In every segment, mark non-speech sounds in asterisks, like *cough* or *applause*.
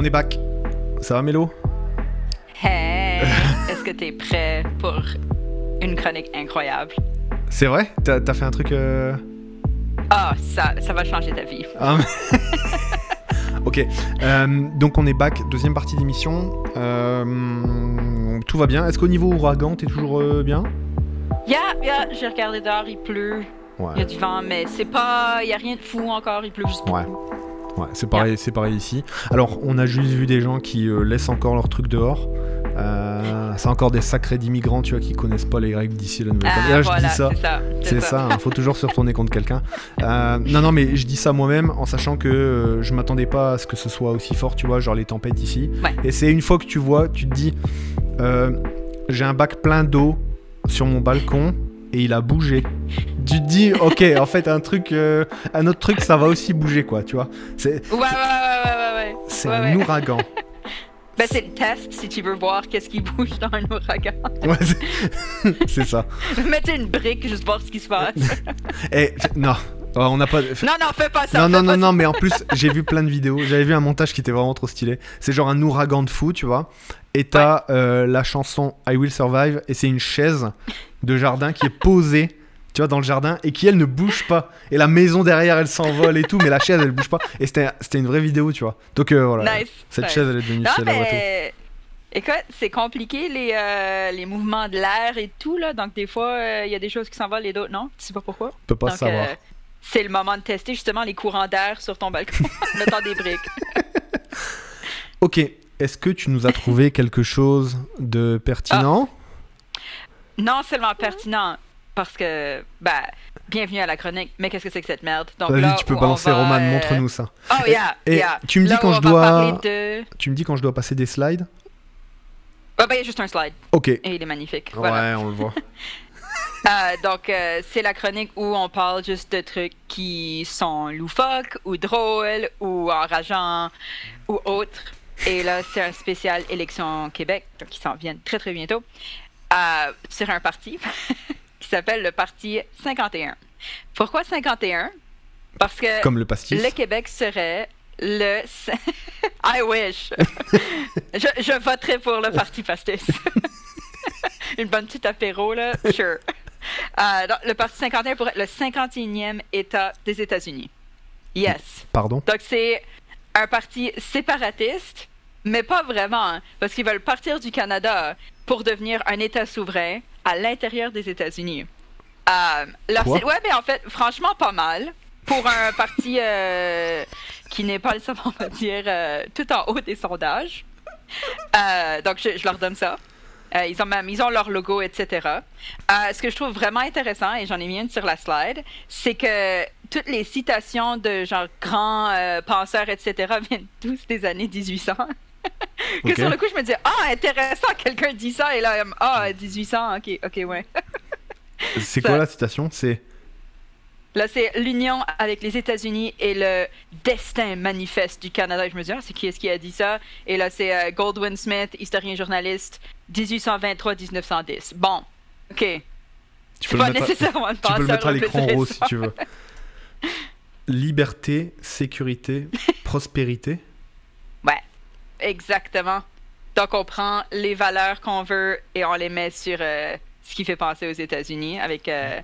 On est back. Ça va, Mélo? Hey, *laughs* est-ce que t'es prêt pour une chronique incroyable? C'est vrai? T'as as fait un truc. euh, Ah, ça, ça va changer ta vie. ah, *laughs* ok. Euh, donc, on est back. Deuxième partie d'émission. Euh, tout va bien. Est-ce qu'au niveau ouragan, t'es toujours euh, bien? Yeah, yeah, j'ai regardé dehors, il pleut, il y a du vent, mais c'est pas, il y a rien de fou encore, il pleut juste Ouais. beaucoup. Ouais, c'est pareil, c'est pareil ici. Alors, on a juste vu des gens qui euh, laissent encore leurs trucs dehors. Euh, c'est encore des sacrés d'immigrants, tu vois, qui connaissent pas les règles d'ici la Nouvelle-Calédonie. Ah, Là, je dis ça. c'est ça. C'est ça, hein, faut toujours se retourner contre quelqu'un. Euh, non, non, mais je dis ça moi-même en sachant que euh, je m'attendais pas à ce que ce soit aussi fort, tu vois, genre les tempêtes ici. Ouais. Et c'est une fois que tu vois, tu te dis, j'ai un bac plein d'eau sur mon balcon et il a bougé. Tu te dis, ok, en fait, un truc, euh, un autre truc, ça va aussi bouger, quoi, tu vois. C'est, Ouais, ouais, ouais, ouais, ouais, ouais. c'est Ouais, un ouais. ouragan. *laughs* Ben, c'est le test si tu veux voir qu'est-ce qui bouge dans un ouragan. Ouais, c'est- *laughs* ça. Mettez une brique juste voir ce qui se passe. *laughs* Et non, Oh, on n'a pas. non, non, fais pas ça. Non, non, non, non, mais en plus, j'ai vu plein de vidéos. J'avais vu un montage qui était vraiment trop stylé. C'est genre un ouragan de fou, tu vois. Et t'as euh, la chanson I Will Survive, et c'est une chaise de jardin qui est posée, tu vois, dans le jardin, et qui, elle, ne bouge pas. Et la maison derrière, elle s'envole et tout, mais la chaise, elle bouge pas. Et c'était une vraie vidéo, tu vois. Donc euh, voilà. Nice. Cette nice. chaise, elle est devenue Non, célèbre et tout. mais. Écoute, c'est compliqué les, euh, les mouvements de l'air et tout, là. Donc, des fois, euh, il y a des choses qui s'envolent et d'autres non? Tu sais pas pourquoi? On peut pas Donc, savoir. c'est le moment de tester justement les courants d'air sur ton balcon *laughs* en mettant des briques. *laughs* Ok, est-ce que tu nous as trouvé quelque chose de pertinent? Non seulement pertinent, parce que, bah, bienvenue à la chronique, mais qu'est-ce que c'est que cette merde? Donc, Vas-y, là tu peux balancer, va, Roman, euh, montre-nous ça. Oh, yeah, Et yeah. tu me dis Là quand je dois- de. Tu me dis quand je dois passer des slides? Ah, bah, il y a juste un slide Ok. et il est magnifique. Voilà. Ouais, on le voit. *laughs* Euh, donc, euh, c'est la chronique où on parle juste de trucs qui sont loufoques ou drôles ou enrageants ou autres. Et là, c'est un spécial élection Québec, donc qui s'en viennent très très bientôt, euh, sur un parti *laughs* qui s'appelle le Parti 51. Pourquoi 51? Parce que Comme le pastis. le Québec serait le... *laughs* I wish! *laughs* je, je voterai pour le Parti Pastis. *laughs* Une bonne petite apéro, là, sure. Euh, donc, le Parti 51 pourrait être le 51e État des États-Unis. Yes. Pardon? Donc, c'est un parti séparatiste, mais pas vraiment, hein, parce qu'ils veulent partir du Canada pour devenir un État souverain à l'intérieur des États-Unis. Euh, leur Quoi? site web est en fait franchement pas mal pour un parti euh, qui n'est pas nécessairement, on va dire, euh, tout en haut des sondages. Euh, donc, je, je leur donne ça. Ils ont même ils ont leur logo, etc. Ce que je trouve vraiment intéressant, et j'en ai mis une sur la slide, c'est que toutes les citations de genre grands penseurs, etc. *laughs* viennent tous des années 1800. Que sur le coup, je me disais, ah, intéressant, quelqu'un dit ça, et là, ah, 1800, ok, ok, ouais. *laughs* C'est quoi la citation? C'est Là, c'est l'union avec les États-Unis et le destin manifeste du Canada. Et je me dis, ah, c'est qui est-ce qui a dit ça? Et là, c'est euh, Goldwyn Smith, historien journaliste, 1823-1910. Bon, ok. tu peux, le pas à- nécessairement le tu peux le mettre à le l'écran rose si récent. tu veux. *laughs* Liberté, sécurité, *laughs* prospérité? Exactement. Donc, on prend les valeurs qu'on veut et on les met sur euh, ce qui fait penser aux États-Unis avec, euh,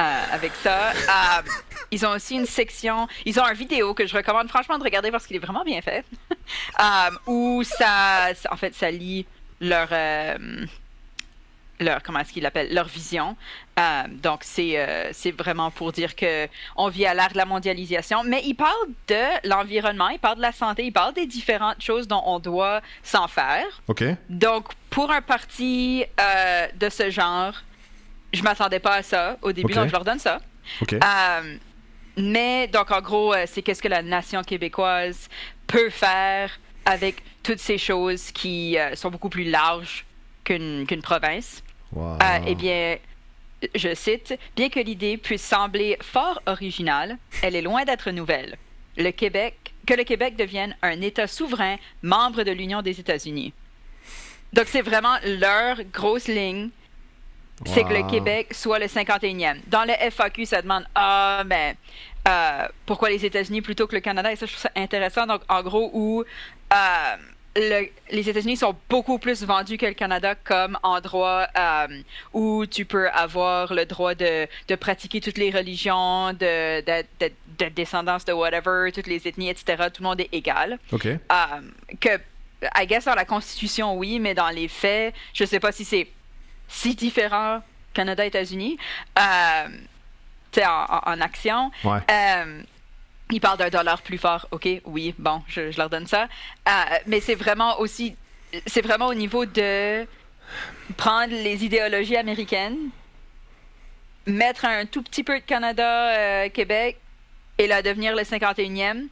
euh, avec ça. Ils ont aussi une section, ils ont un vidéo que je recommande franchement de regarder parce qu'il est vraiment bien fait, *laughs* où ça, en fait, ça lit leur, leur comment est-ce qu'ils l'appellent, leur vision. Euh, donc, c'est euh, c'est vraiment pour dire que on vit à l'ère de la mondialisation, mais il parle de l'environnement, il parle de la santé, il parle des différentes choses dont on doit s'en faire. Ok. Donc, pour un parti euh, de ce genre, je m'attendais pas à ça au début, donc je leur donne ça. Ok. Mais, donc, en gros, c'est qu'est-ce que la nation québécoise peut faire avec toutes ces choses qui sont beaucoup plus larges qu'une qu'une province. Wow. Eh bien, je cite, bien que l'idée puisse sembler fort originale, elle est loin d'être nouvelle. Le Québec, que le Québec devienne un État souverain, membre de l'Union des États-Unis. Donc, c'est vraiment leur grosse ligne. c'est que le. Québec soit le 51e. Dans le FAQ, ça demande Ah, ben, euh, pourquoi les États-Unis plutôt que le Canada? Et ça, je trouve ça intéressant. Donc, en gros, où euh, le- les États-Unis sont beaucoup plus vendus que le Canada comme endroit euh, où tu peux avoir le droit de, de pratiquer toutes les religions, de, de, de- de descendance de whatever, toutes les ethnies, etc. Tout le monde est égal. Ok. Euh, que, I guess, dans la Constitution, oui, mais dans les faits, je sais pas si c'est si différent Canada-États-Unis. Euh, tu sais, en, en- en action. Ouais. Ils parlent d'un dollar plus fort. OK, oui, bon, je, leur donne ça. Euh, mais c'est vraiment aussi. C'est vraiment au niveau de prendre les idéologies américaines, mettre un tout petit peu de Canada, euh, Québec, et la devenir le 51e.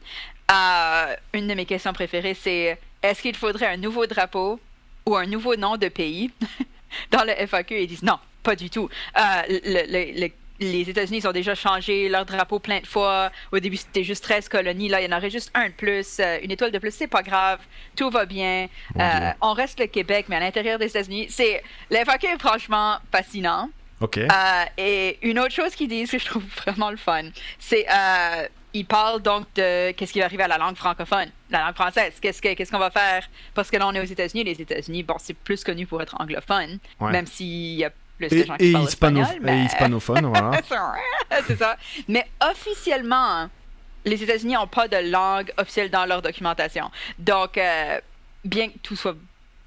Euh, une de mes questions préférées, c'est est-ce qu'il faudrait un nouveau drapeau ou un nouveau nom de pays *laughs* Dans le FAQ, ils disent non, pas du tout. Euh, les États-Unis ont déjà changé leur drapeau plein de fois. Au début, c'était juste 13 colonies. Là, il y en aurait juste un de plus, euh, une étoile de plus. C'est pas grave. Tout va bien. Euh, on reste le Québec, mais à l'intérieur des États-Unis, c'est le FAQ est franchement fascinant. Ok. Euh, et une autre chose qu'ils disent que je trouve *laughs* vraiment le fun, c'est euh, ils parlent donc de qu'est-ce qui va arriver à la langue francophone, la langue française. Qu'est-ce que- qu'est-ce qu'on va faire? Parce que là on est aux États-Unis. Les États-Unis, bon, c'est plus connu pour être anglophone, Ouais. même s'il y a plus de Et, gens qui et parlent hispano- espagnol. et mais- hispanophone, *laughs* voilà. *laughs* c'est ça. Mais officiellement, les États-Unis n'ont pas de langue officielle dans leur documentation. Donc, euh, bien que tout soit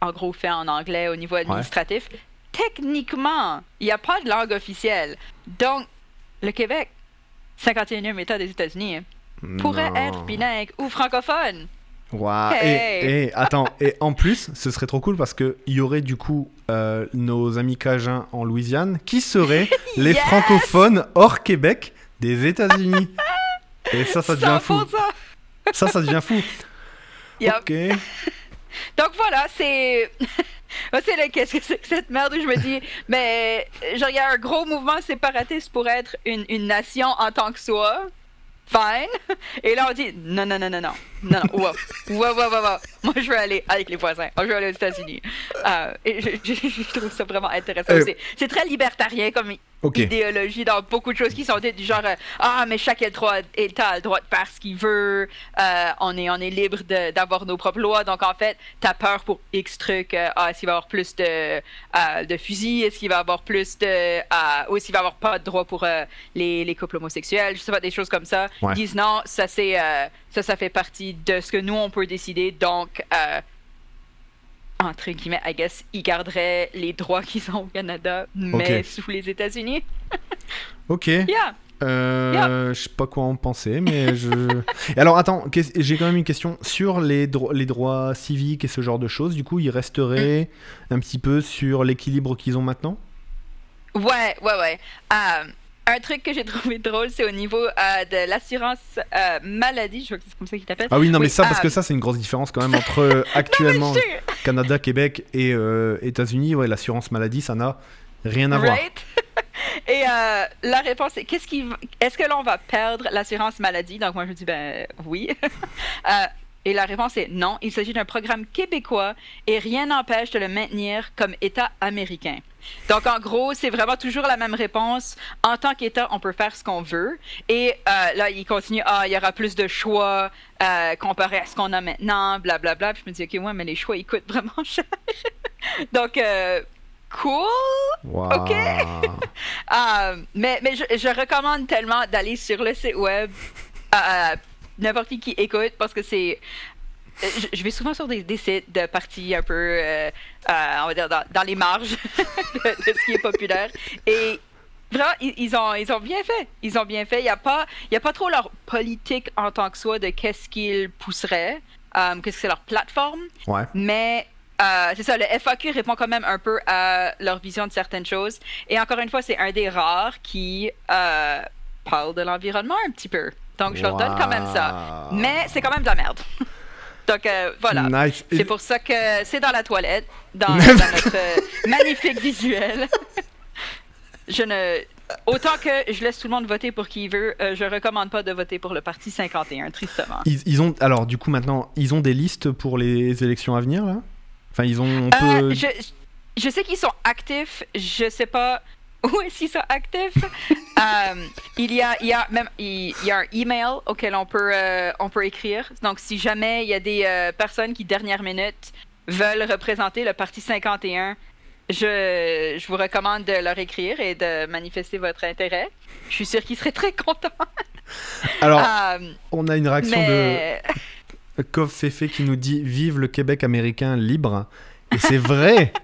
en gros fait en anglais au niveau administratif, techniquement, il n'y a pas de langue officielle. Donc, le Québec, 51e État des États-Unis, hein, pourrait être bilingue ou francophone. Hey. Et, et attends, et en plus, ce serait trop cool parce que il y aurait du coup euh, nos amis cajuns en Louisiane qui seraient *laughs* les Yes. francophones hors Québec des États-Unis. *laughs* Et ça, ça devient fou. 100%. Ça, ça devient fou. *laughs* Ok. Donc voilà, c'est. C'est le qu'est-ce que c'est que cette merde où je me dis, mais genre, il y a un gros mouvement séparatiste pour être une, une nation en tant que soi. Fine. *laughs* Et là, on dit, non, non, non, non, non. Non, non, wow. Wow, wow, wow, wow. Moi, je veux aller avec les voisins. Je veux aller aux États-Unis. Euh, et je, je- je trouve ça vraiment intéressant Euh. C'est très libertarien comme Ok. idéologie dans beaucoup de choses qui sont dites du genre euh, ah mais chaque État a le droit de faire ce qu'il veut euh, on est on est libre d'avoir nos propres lois. Donc en fait t'as peur pour X trucs euh, ah est-ce qu'il va y avoir plus de euh, de fusils? Est-ce qu'il va y avoir plus de euh, ou est-ce qu'il va y avoir pas de droit pour euh, les, les couples homosexuels? Je sais pas des choses comme ça. Ouais. ils disent non ça c'est euh, ça ça fait partie de ce que nous on peut décider. Donc euh, entre guillemets, I guess, ils garderaient les droits qu'ils ont au Canada, mais sous les États-Unis. *laughs* Ok. Yeah. Euh, Je sais pas quoi en penser, mais je. *laughs* Alors, attends, j'ai quand même une question sur les, dro- les droits civiques et ce genre de choses. Du coup, ils resteraient un petit peu sur l'équilibre qu'ils ont maintenant? Ouais, ouais, ouais. Euh, un truc que j'ai trouvé drôle, c'est au niveau euh, de l'assurance euh, maladie. Je crois que c'est comme ça qu'il t'appelle. Ah oui, non, mais ça, parce euh, que ça, c'est une grosse différence quand même entre euh, *laughs* actuellement. Canada, Québec et euh, États-Unis. Ouais, l'assurance maladie, ça n'a rien à voir. *laughs* Et euh, la réponse est qu'est-ce qui, est-ce que l'on va perdre l'assurance maladie? Donc moi je dis ben oui. *laughs* Euh, et la réponse est non. Il s'agit d'un programme québécois et rien n'empêche de le maintenir comme État américain. Donc en gros c'est vraiment toujours la même réponse. En tant qu'État on peut faire ce qu'on veut. Et euh, là il continue ah il y aura plus de choix euh, comparé à ce qu'on a maintenant blablabla. Puis je me dis ok ouais mais les choix ils coûtent *laughs* vraiment cher. Donc euh, cool. Ok. *laughs* Mais mais je, je recommande tellement d'aller sur le site web à n'importe qui qui écoute parce que c'est. Je, vais souvent sur des, des sites de parties un peu, euh, on va dire, dans, dans les marges *laughs* de, de ce qui est populaire. Et vraiment, ils, ont, ils ont bien fait. Ils ont bien fait. Il n'y a, pas- y a pas trop leur politique en tant que soi de qu'est-ce qu'ils pousseraient, euh, qu'est-ce que c'est leur plateforme. Ouais. Mais euh, c'est ça, le FAQ répond quand même un peu à leur vision de certaines choses. Et encore une fois, c'est un des rares qui euh, parle de l'environnement un petit peu. Donc, je leur donne quand même ça. Mais c'est quand même de la merde. *laughs* Donc, euh, voilà. Nice. C'est pour ça que c'est dans la toilette, dans, *laughs* dans notre euh, magnifique visuel. *laughs* je ne. Autant que je laisse tout le monde voter pour qui il veut, euh, je recommande pas de voter pour le parti 51, tristement. Ils, ils ont alors du coup maintenant ils ont des listes pour les élections à venir là? Enfin ils ont on Euh, peut. je je sais qu'ils sont actifs. Je sais pas où est-ce qu'ils sont actifs. *laughs* Euh, il y a, il y a même, il, y a un email auquel on peut, euh, on peut écrire. Donc, si jamais il y a des euh, personnes qui dernière minute veulent représenter le parti 51, je, je vous recommande de leur écrire et de manifester votre intérêt. Je suis sûre qu'ils seraient très contents. *laughs* Alors, on a une réaction de *laughs* Kov Fefe qui nous dit Vive le Québec américain libre. Et c'est vrai.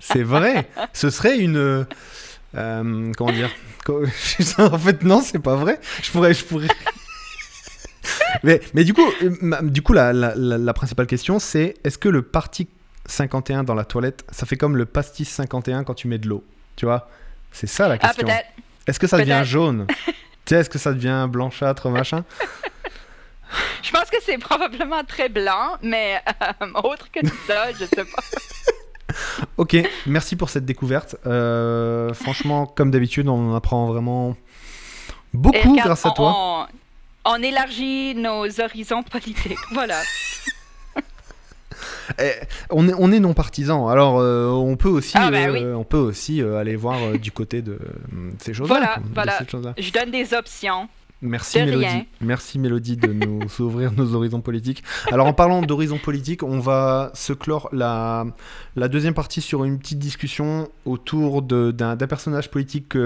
c'est vrai. Ce serait une euh, comment dire *laughs* En fait, non, c'est pas vrai. Je pourrais. Je pourrais... *laughs* mais, mais du coup, euh, du coup la, la, la, principale question, c'est est-ce que le parti 51 dans la toilette, ça fait comme le pastis 51 quand tu mets de l'eau Tu vois? C'est ça la ah, question. Ah, est-ce que ça devient jaune? *laughs* Tu sais, est-ce que ça devient blanchâtre, machin? Je pense que c'est probablement très blanc, mais euh, autre que ça, je sais pas. *laughs* ok, merci pour cette découverte. Euh, franchement, comme d'habitude, on apprend vraiment beaucoup grâce à toi. On, élargit nos horizons politiques, *laughs* voilà. Eh, on, est, on est non partisan, alors euh, on peut aussi, ah, bah euh, on peut aussi aller voir du côté de ces choses-là. Voilà, voilà. Je donne des options. Merci Mélodie. Merci Mélodie de nous *laughs* ouvrir nos horizons politiques. Alors en parlant d'horizons politiques, on va se clore la, la deuxième partie sur une petite discussion autour d'un personnage politique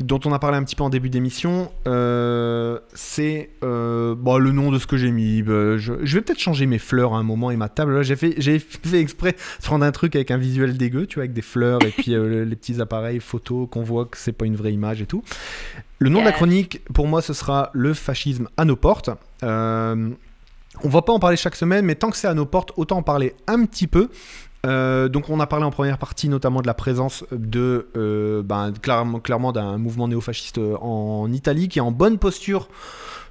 dont on a parlé un petit peu en début d'émission. Euh, c'est euh, bon, le nom de ce que j'ai mis. Bah, je, vais peut-être changer mes fleurs à un moment et ma table. J'ai fait, *laughs* fait exprès de prendre un truc avec un visuel dégueu, tu vois, avec des fleurs et puis euh, les petits appareils photos qu'on voit que c'est pas une vraie image et tout. Le nom de la chronique, pour moi, ce sera Le fascisme à nos portes. On va pas en parler chaque semaine, mais tant que c'est à nos portes, autant en parler un petit peu. Euh, donc on a parlé en première partie notamment de la présence de euh, ben, clairement, clairement d'un mouvement néofasciste en Italie qui est en bonne posture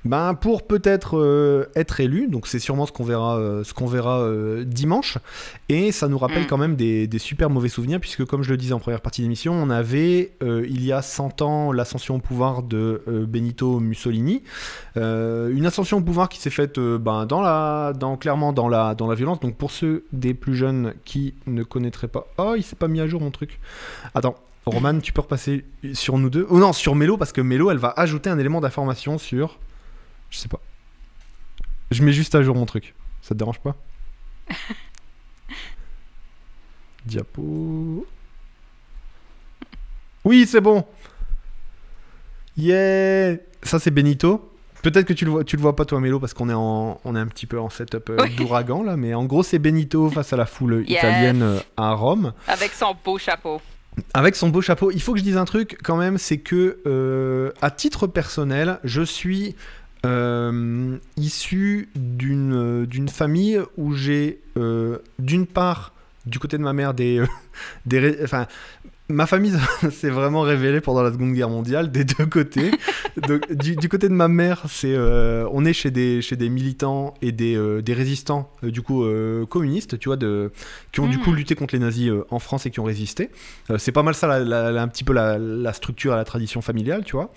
ben, pour peut-être euh, être élu. Donc c'est sûrement ce qu'on verra, euh, ce qu'on verra euh, dimanche. Et ça nous rappelle mm. quand même des, super mauvais souvenirs, puisque comme je le disais en première partie d'émission, on avait il y a 100 ans l'ascension au pouvoir de Benito Mussolini. une ascension au pouvoir qui s'est faite ben, dans la, dans, clairement dans la, dans la violence. Donc pour ceux des plus jeunes qui ne connaîtraient pas... Oh, il s'est pas mis à jour mon truc. Attends, Roman, tu peux repasser sur nous deux. Oh non, sur Mélo, parce que Mélo, elle va ajouter un élément d'information sur je sais pas. Je mets juste à jour mon truc. Ça te dérange pas? *laughs* Diapo. Oui, c'est bon. Yeah. Ça c'est Benito. Peut-être que tu le vois, tu le vois pas toi Mélo parce qu'on est en, on est un petit peu en setup euh, d'ouragan là, mais en gros c'est Benito face à la foule italienne euh, à Rome. Avec son beau chapeau. Avec son beau chapeau. Il faut que je dise un truc quand même, c'est que euh, à titre personnel, je suis euh, issu d'une d'une famille où j'ai euh, d'une part du côté de ma mère des, *laughs* des enfin ma famille *laughs* s'est vraiment révélée pendant la Seconde Guerre mondiale des deux côtés. *laughs* du, côté de ma mère, c'est euh, on est chez des, chez des militants et des, euh, des résistants euh, du coup communistes, tu vois, de, qui ont du coup hmm. lutté contre les nazis en France et qui ont résisté. c'est pas mal ça, un petit peu la, la, structure à la tradition familiale, tu vois.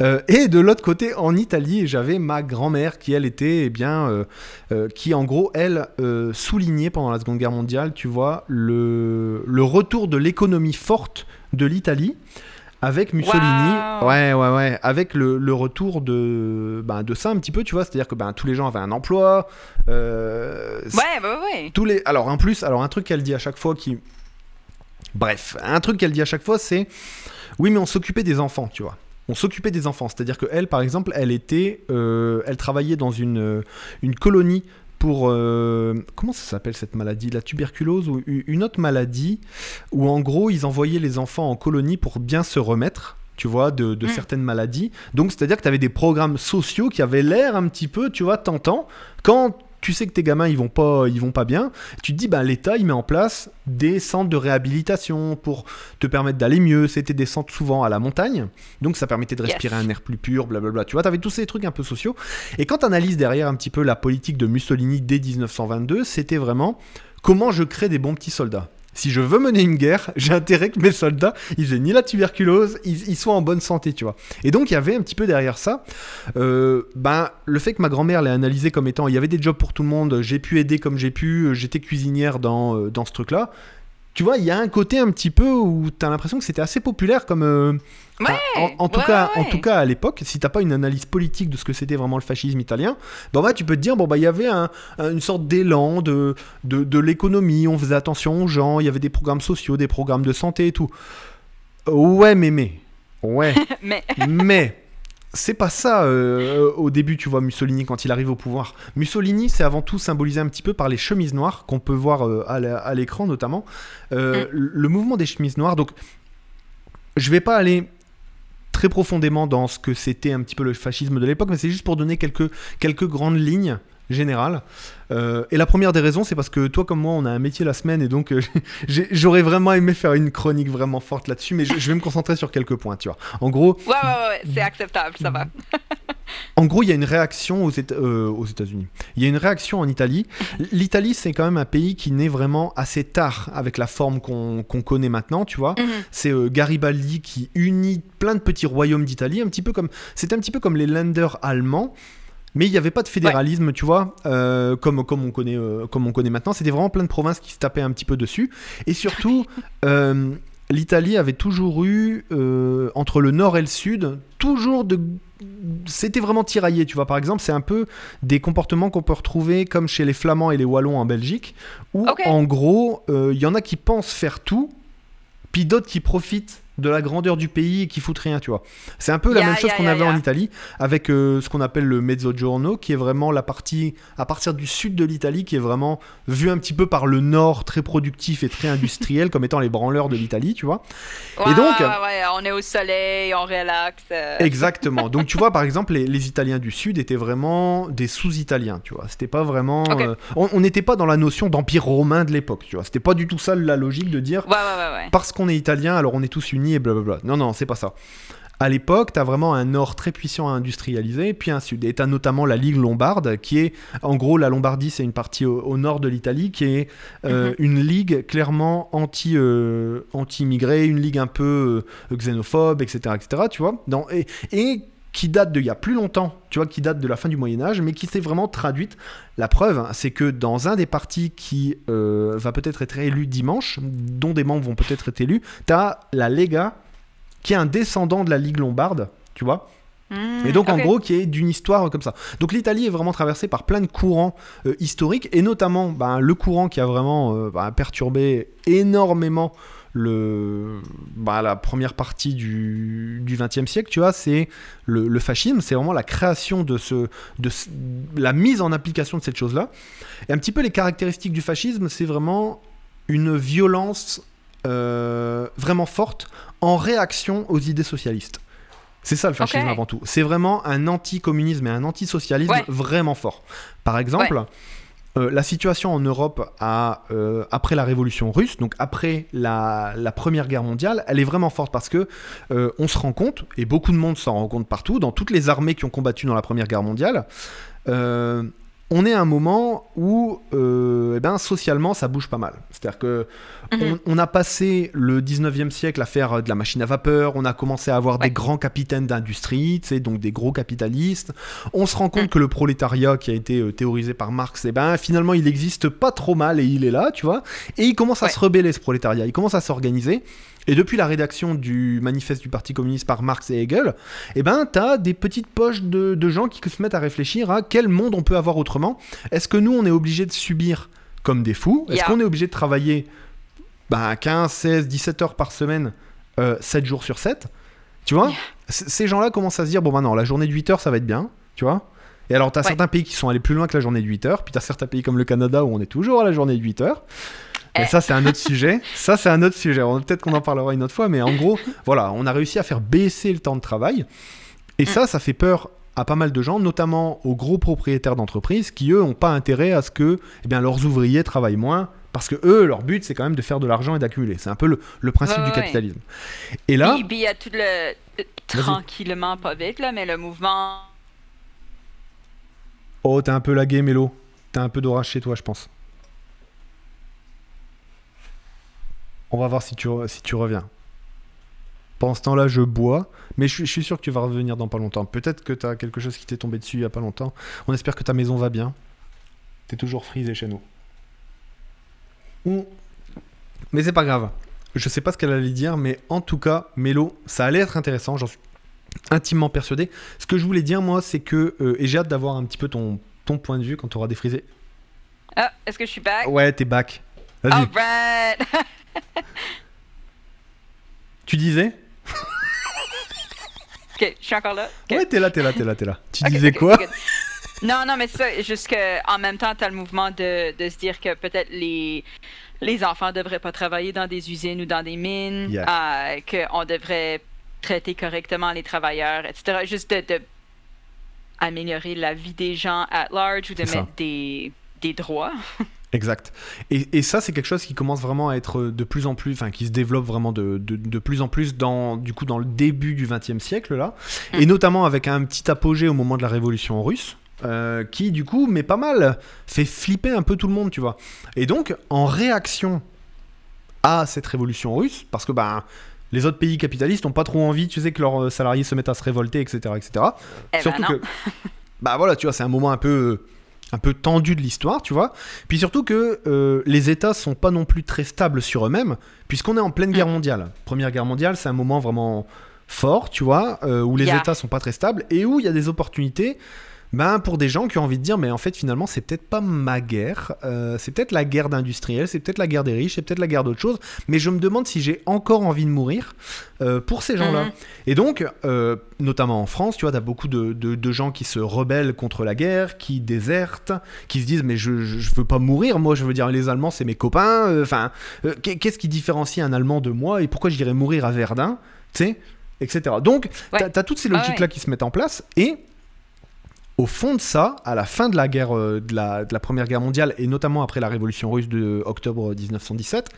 Et de l'autre côté, en Italie, j'avais ma grand-mère qui elle était, eh bien, qui en gros elle soulignait pendant la Seconde Guerre mondiale, tu vois, le, le retour de l'économie forte de l'Italie avec Mussolini, ouais, ouais, ouais, avec le, retour de, ben, de ça un petit peu, tu vois, c'est-à-dire que ben, tous les gens avaient un emploi. Euh, ouais, ouais, ouais. Tous les, alors en plus, alors un truc qu'elle dit à chaque fois qui, bref, un truc qu'elle dit à chaque fois, c'est, oui, mais on s'occupait des enfants, tu vois. On s'occupait des enfants, c'est-à-dire que elle, par exemple, elle était, euh, elle travaillait dans une, une colonie pour euh, comment ça s'appelle cette maladie La tuberculose ou une autre maladie où en gros ils envoyaient les enfants en colonie pour bien se remettre tu vois, de, mm. certaines maladies. Donc, c'est-à-dire que tu avais des programmes sociaux qui avaient l'air un petit peu, tu vois, tentant. Quand tu sais que tes gamins ils vont pas ils vont pas bien, tu te dis bah l'État il met en place des centres de réhabilitation pour te permettre d'aller mieux. C'était des centres souvent à la montagne, donc ça permettait de respirer un air plus pur, blablabla. Tu vois, avais tous ces trucs un peu sociaux. Et quand tu analyses derrière un petit peu la politique de Mussolini dès 1922, c'était vraiment comment je crée des bons petits soldats si je veux mener une guerre, *laughs* j'ai intérêt que mes soldats, ils aient ni la tuberculose, ils, soient en bonne santé, tu vois. Et donc, il y avait un petit peu derrière ça, euh, ben, le fait que ma grand-mère l'ait analysé comme étant, il y avait des jobs pour tout le monde, j'ai pu aider comme j'ai pu, j'étais cuisinière dans, euh, dans ce truc-là. Tu vois, il y a un côté un petit peu où tu as l'impression que c'était assez populaire comme. euh, Ouais, en, en tout ouais, cas, en tout cas, à l'époque, si t'as pas une analyse politique de ce que c'était vraiment le fascisme italien, bon bah tu peux te dire bon bah il y avait un- un- une sorte d'élan de, de, de l'économie, on faisait attention aux gens, il y avait des programmes sociaux, des programmes de santé et tout. Ouais, mais mais ouais, *laughs* Mais mais c'est pas ça euh, au début, tu vois, Mussolini quand il arrive au pouvoir. Mussolini, c'est avant tout symbolisé un petit peu par les chemises noires qu'on peut voir euh, à l'écran notamment. Euh, Le mouvement des chemises noires. Donc, je vais pas aller très profondément dans ce que c'était un petit peu le fascisme de l'époque, mais c'est juste pour donner quelques, quelques grandes lignes générales. Euh, et la première des raisons, c'est parce que toi comme moi, on a un métier la semaine, et donc euh, *laughs* j'aurais vraiment aimé faire une chronique vraiment forte là-dessus, mais je, je vais me concentrer sur quelques points, tu vois. En gros, ouais, ouais, ouais, c'est acceptable, ça va. *laughs* en gros, il y a une réaction aux, Éta- euh, aux États-Unis. Il y a une réaction en Italie. L'Italie, c'est quand même un pays qui naît vraiment assez tard avec la forme qu'on connaît maintenant, tu vois. Mhm. C'est Garibaldi qui unit plein de petits royaumes d'Italie, un petit peu comme c'était un petit peu comme les Länder allemands. Mais il n'y avait pas de fédéralisme, tu vois, euh, comme, comme, on connaît, euh, comme on connaît maintenant. C'était vraiment plein de provinces qui se tapaient un petit peu dessus. Et surtout, *laughs* euh, l'Italie avait toujours eu, entre le nord et le sud, toujours de... C'était vraiment tiraillé, tu vois. Par exemple, c'est un peu des comportements qu'on peut retrouver comme chez les Flamands et les Wallons en Belgique, où en gros, euh, il y en a qui pensent faire tout, puis d'autres qui profitent de la grandeur du pays et qui foutent rien, tu vois. C'est un peu la même chose qu'on avait en. Italie, avec euh, ce qu'on appelle le mezzogiorno, qui est vraiment la partie à partir du sud de l'Italie, qui est vraiment vue un petit peu par le nord, très productif et très industriel, *laughs* comme étant les branleurs de l'Italie, tu vois. Ouais, Et donc- ouais, ouais, on est au soleil, on relaxe. euh, *laughs* Exactement. Donc tu vois, par exemple, les, les Italiens du Sud étaient vraiment des sous-Italiens, tu vois. C'était pas vraiment... Euh, on n'était pas dans la notion d'empire romain de l'époque, tu vois. C'était pas du tout ça la logique de dire parce qu'on est italien, alors on est tous unis et blablabla. Non, non, c'est pas ça. À l'époque, tu as vraiment un nord très puissant à industrialiser, puis un sud. Et tu as notamment la Ligue lombarde, qui est, en gros, la Lombardie, c'est une partie au, au nord de l'Italie, qui est euh, Mhm. une ligue clairement anti, euh, anti-immigré, une ligue un peu euh, xénophobe, etc., etc., tu vois. Dans- et, et qui date de il y a plus longtemps, tu vois, qui date de la fin du Moyen Âge, mais qui s'est vraiment traduite. La preuve, hein, c'est que dans un des partis qui euh, va peut-être être élu dimanche, dont des membres vont peut-être être élus, tu as la Lega, qui est un descendant de la Ligue lombarde, tu vois. Hmm, Et donc, en gros, qui est d'une histoire comme ça. Donc, l'Italie est vraiment traversée par plein de courants euh, historiques, et notamment ben, le courant qui a vraiment euh, ben, perturbé énormément le, ben, la première partie du XXe siècle, tu vois, c'est le, le fascisme, c'est vraiment la création de ce, de ce- la mise en application de cette chose-là. Et un petit peu les caractéristiques du fascisme, c'est vraiment une violence euh, vraiment forte en réaction aux idées socialistes. C'est ça le fascisme avant tout. C'est vraiment un anticommunisme et un antisocialisme Ouais. vraiment fort. Par exemple, euh, la situation en Europe euh, après la révolution russe, donc après la, Première Guerre mondiale, elle est vraiment forte parce que euh, on se rend compte, et beaucoup de monde s'en rend compte partout, dans toutes les armées qui ont combattu dans la Première Guerre mondiale, on est à un moment où, euh, eh ben, socialement, ça bouge pas mal. C'est-à-dire que Mhm. on, on a passé le 19e siècle à faire euh, de la machine à vapeur, on a commencé à avoir Ouais. des grands capitaines d'industrie, donc des gros capitalistes. On se rend compte Mhm. que le prolétariat qui a été euh, théorisé par Marx, eh ben, finalement, il existe pas trop mal et il est là, tu vois. Et il commence à se rebeller, ce prolétariat. Il commence à s'organiser. Et depuis la rédaction du manifeste du Parti communiste par Marx et Hegel, eh ben, t'as des petites poches de, de gens qui se mettent à réfléchir à quel monde on peut avoir autrement. Est-ce que nous, on est obligé de subir comme des fous? Est-ce Yeah. qu'on est obligé de travailler bah, 15, 16, 17 heures par semaine, euh, 7 jours sur 7 Tu vois? Yeah. Ces gens-là commencent à se dire, bon, bah non, la journée de 8 heures, ça va être bien, tu vois? Et alors, t'as Ouais. certains pays qui sont allés plus loin que la journée de 8 heures, puis t'as certains pays comme le Canada où on est toujours à la journée de 8 heures. Et Eh. ça, c'est un autre sujet. Ça, c'est un autre sujet. Peut-être qu'on en parlera une autre fois, mais en gros, voilà, on a réussi à faire baisser le temps de travail. Et Mm. ça, ça fait peur à pas mal de gens, notamment aux gros propriétaires d'entreprises qui, eux, n'ont pas intérêt à ce que eh bien, leurs ouvriers travaillent moins. Parce que eux, leur but, c'est quand même de faire de l'argent et d'accumuler. C'est un peu le, le principe Ouais, du ouais, ouais. capitalisme. Et là, il y a tout le. Tranquillement, pas vite, là, mais le mouvement. oh, t'es un peu lagué, Mélo. T'as un peu d'orage chez toi, je pense. On va voir si tu, re- si tu reviens. Pendant ce temps-là, je bois, mais je suis, je suis sûr que tu vas revenir dans pas longtemps. Peut-être que tu as quelque chose qui t'est tombé dessus il y a pas longtemps. On espère que ta maison va bien. T'es toujours frisé chez nous. Ou- Mais c'est pas grave. Je sais pas ce qu'elle allait dire, mais en tout cas, Mélo, ça allait être intéressant, j'en suis intimement persuadé. Ce que je voulais dire, moi, c'est que. euh, et j'ai hâte d'avoir un petit peu ton, ton point de vue quand tu auras défrisé. Ah, est-ce que je suis back? Ouais, t'es back. Vas-y. Alright! *laughs* *laughs* Tu disais ok, je suis encore là. Ok. Ouais, t'es là, t'es là, t'es là, t'es là. Tu disais quoi? Non, non, mais c'est ça, juste que en même temps, t'as le mouvement de, de se dire que peut-être les, les enfants devraient pas travailler dans des usines ou dans des mines, Yeah. euh, qu'on devrait traiter correctement les travailleurs, etc. Juste de, de améliorer la vie des gens at large ou de ça. mettre des, des droits. *laughs* Exact. Et, et ça, c'est quelque chose qui commence vraiment à être de plus en plus, enfin, qui se développe vraiment de, de, de plus en plus dans, du coup, dans le début du XXe siècle, là. Mm. Et notamment avec un petit apogée au moment de la révolution russe. euh, qui du coup, mais pas mal, fait flipper un peu tout le monde, tu vois. Et donc, en réaction à cette révolution russe, parce que ben, les autres pays capitalistes n'ont pas trop envie, tu sais, que leurs euh, salariés se mettent à se révolter, etc., etc. Eh ben Surtout que, *laughs* bah voilà, tu vois, c'est un moment un peu, un peu tendu de l'histoire, tu vois. Puis surtout que euh, les États sont pas non plus très stables sur eux-mêmes, puisqu'on est en pleine guerre mondiale. Première guerre mondiale, c'est un moment vraiment fort, tu vois, euh, où les Yeah. États sont pas très stables et où il y a des opportunités. Ben, pour des gens qui ont envie de dire, mais en fait, finalement, c'est peut-être pas ma guerre, euh, c'est peut-être la guerre d'industriels, c'est peut-être la guerre des riches, c'est peut-être la guerre d'autre chose, mais je me demande si j'ai encore envie de mourir euh, pour ces gens-là. Mhm. Et donc, euh, notamment en France, tu vois, tu as beaucoup de, de- de gens qui se rebellent contre la guerre, qui désertent, qui se disent mais je, je, je veux pas mourir, moi je veux dire les Allemands c'est mes copains, enfin, qu'est- qu'est-ce qui différencie un Allemand de moi et pourquoi j'irais mourir à Verdun, tu sais, etc. Donc, Ouais. tu as, toutes ces Ah logiques-là ouais. qui se mettent en place et au fond de ça, à la fin de la guerre, euh, de, la, de la Première Guerre mondiale et notamment après la Révolution russe de octobre 1917,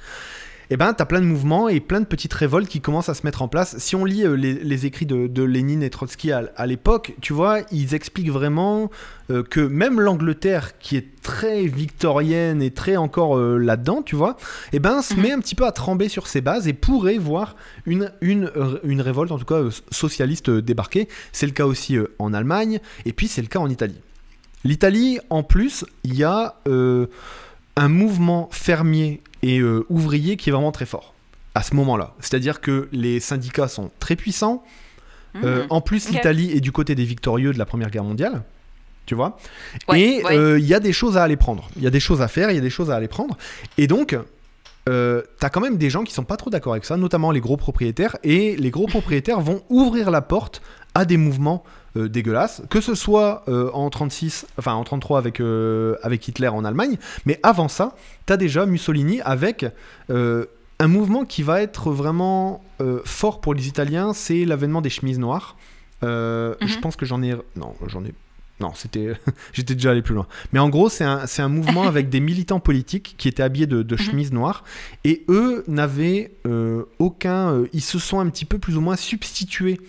eh ben, t'as plein de mouvements et plein de petites révoltes qui commencent à se mettre en place. Si on lit euh, les, les écrits de, de Lénine et Trotsky à, à l'époque, tu vois, ils expliquent vraiment euh, que même l'Angleterre, qui est très victorienne et très encore euh, là-dedans, tu vois, eh ben, se Mhm. met un petit peu à trember sur ses bases et pourrait voir une, une, une révolte, en tout cas socialiste, débarquer. C'est le cas aussi en Allemagne et puis c'est le cas en Italie. L'Italie, en plus, il y a un mouvement fermier et euh, ouvrier qui est vraiment très fort à ce moment-là. C'est-à-dire que les syndicats sont très puissants. Euh, Mhm. en plus, l'Italie est du côté des victorieux de la Première Guerre mondiale. Tu vois Ouais, Et ouais. euh, il y a des choses à aller prendre. Il y a des choses à faire, il y a des choses à aller prendre. Et donc, euh, t'as quand même des gens qui sont pas trop d'accord avec ça, notamment les gros propriétaires. Et les gros propriétaires vont ouvrir la porte à des mouvements euh, dégueulasses, que ce soit euh, en 36, enfin en 33 avec, euh, avec Hitler en Allemagne, mais avant ça, t'as déjà Mussolini avec un mouvement qui va être vraiment fort pour les Italiens, c'est l'avènement des chemises noires. Mhm. Je pense que j'en ai... Non, j'en ai... Non, c'était... *laughs* J'étais déjà allé plus loin. Mais en gros, c'est un, un mouvement *laughs* avec des militants politiques qui étaient habillés de, de Mhm. chemises noires. Et eux n'avaient euh, aucun... euh, ils se sont un petit peu plus ou moins substitués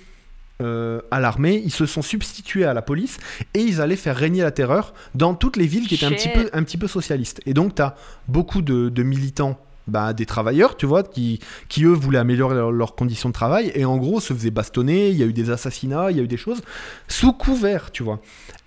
euh, à l'armée, ils se sont substitués à la police et ils allaient faire régner la terreur dans toutes les villes qui étaient un petit peu, un petit peu socialistes. Et donc, tu as beaucoup de, de militants, bah, des travailleurs, tu vois, qui, qui eux voulaient améliorer leur- leurs conditions de travail et en gros se faisaient bastonner. Il y a eu des assassinats, il y a eu des choses sous couvert, tu vois.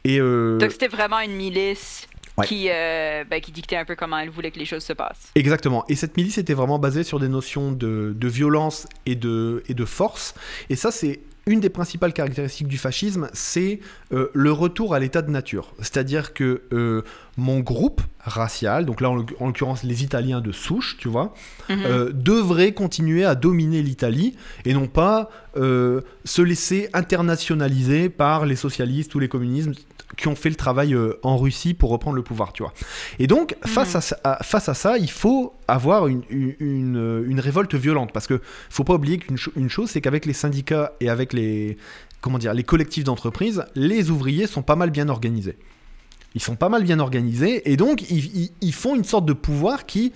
Et euh, Donc c'était vraiment une milice Ouais. qui, euh, ben, qui dictait un peu comment elle voulait que les choses se passent. Exactement. Et cette milice était vraiment basée sur des notions de, de violence et de, et de force. Et ça, c'est une des principales caractéristiques du fascisme, c'est euh, le retour à l'état de nature. C'est-à-dire que euh, mon groupe racial, donc là en l'oc- en l'occurrence les Italiens de souche, tu vois, Mhm. euh, devrait continuer à dominer l'Italie et non pas euh, se laisser internationaliser par les socialistes ou les communistes qui ont fait le travail euh, en Russie pour reprendre le pouvoir, tu vois. Et donc, face, à, ça- à- face à ça, il faut avoir une, une, une- une révolte violente parce que faut pas oublier qu'une cho- une chose, c'est qu'avec les syndicats et avec les, comment dire, les collectifs d'entreprise, les ouvriers sont pas mal bien organisés. Ils sont pas mal bien organisés et donc ils, ils- ils font une sorte de pouvoir qui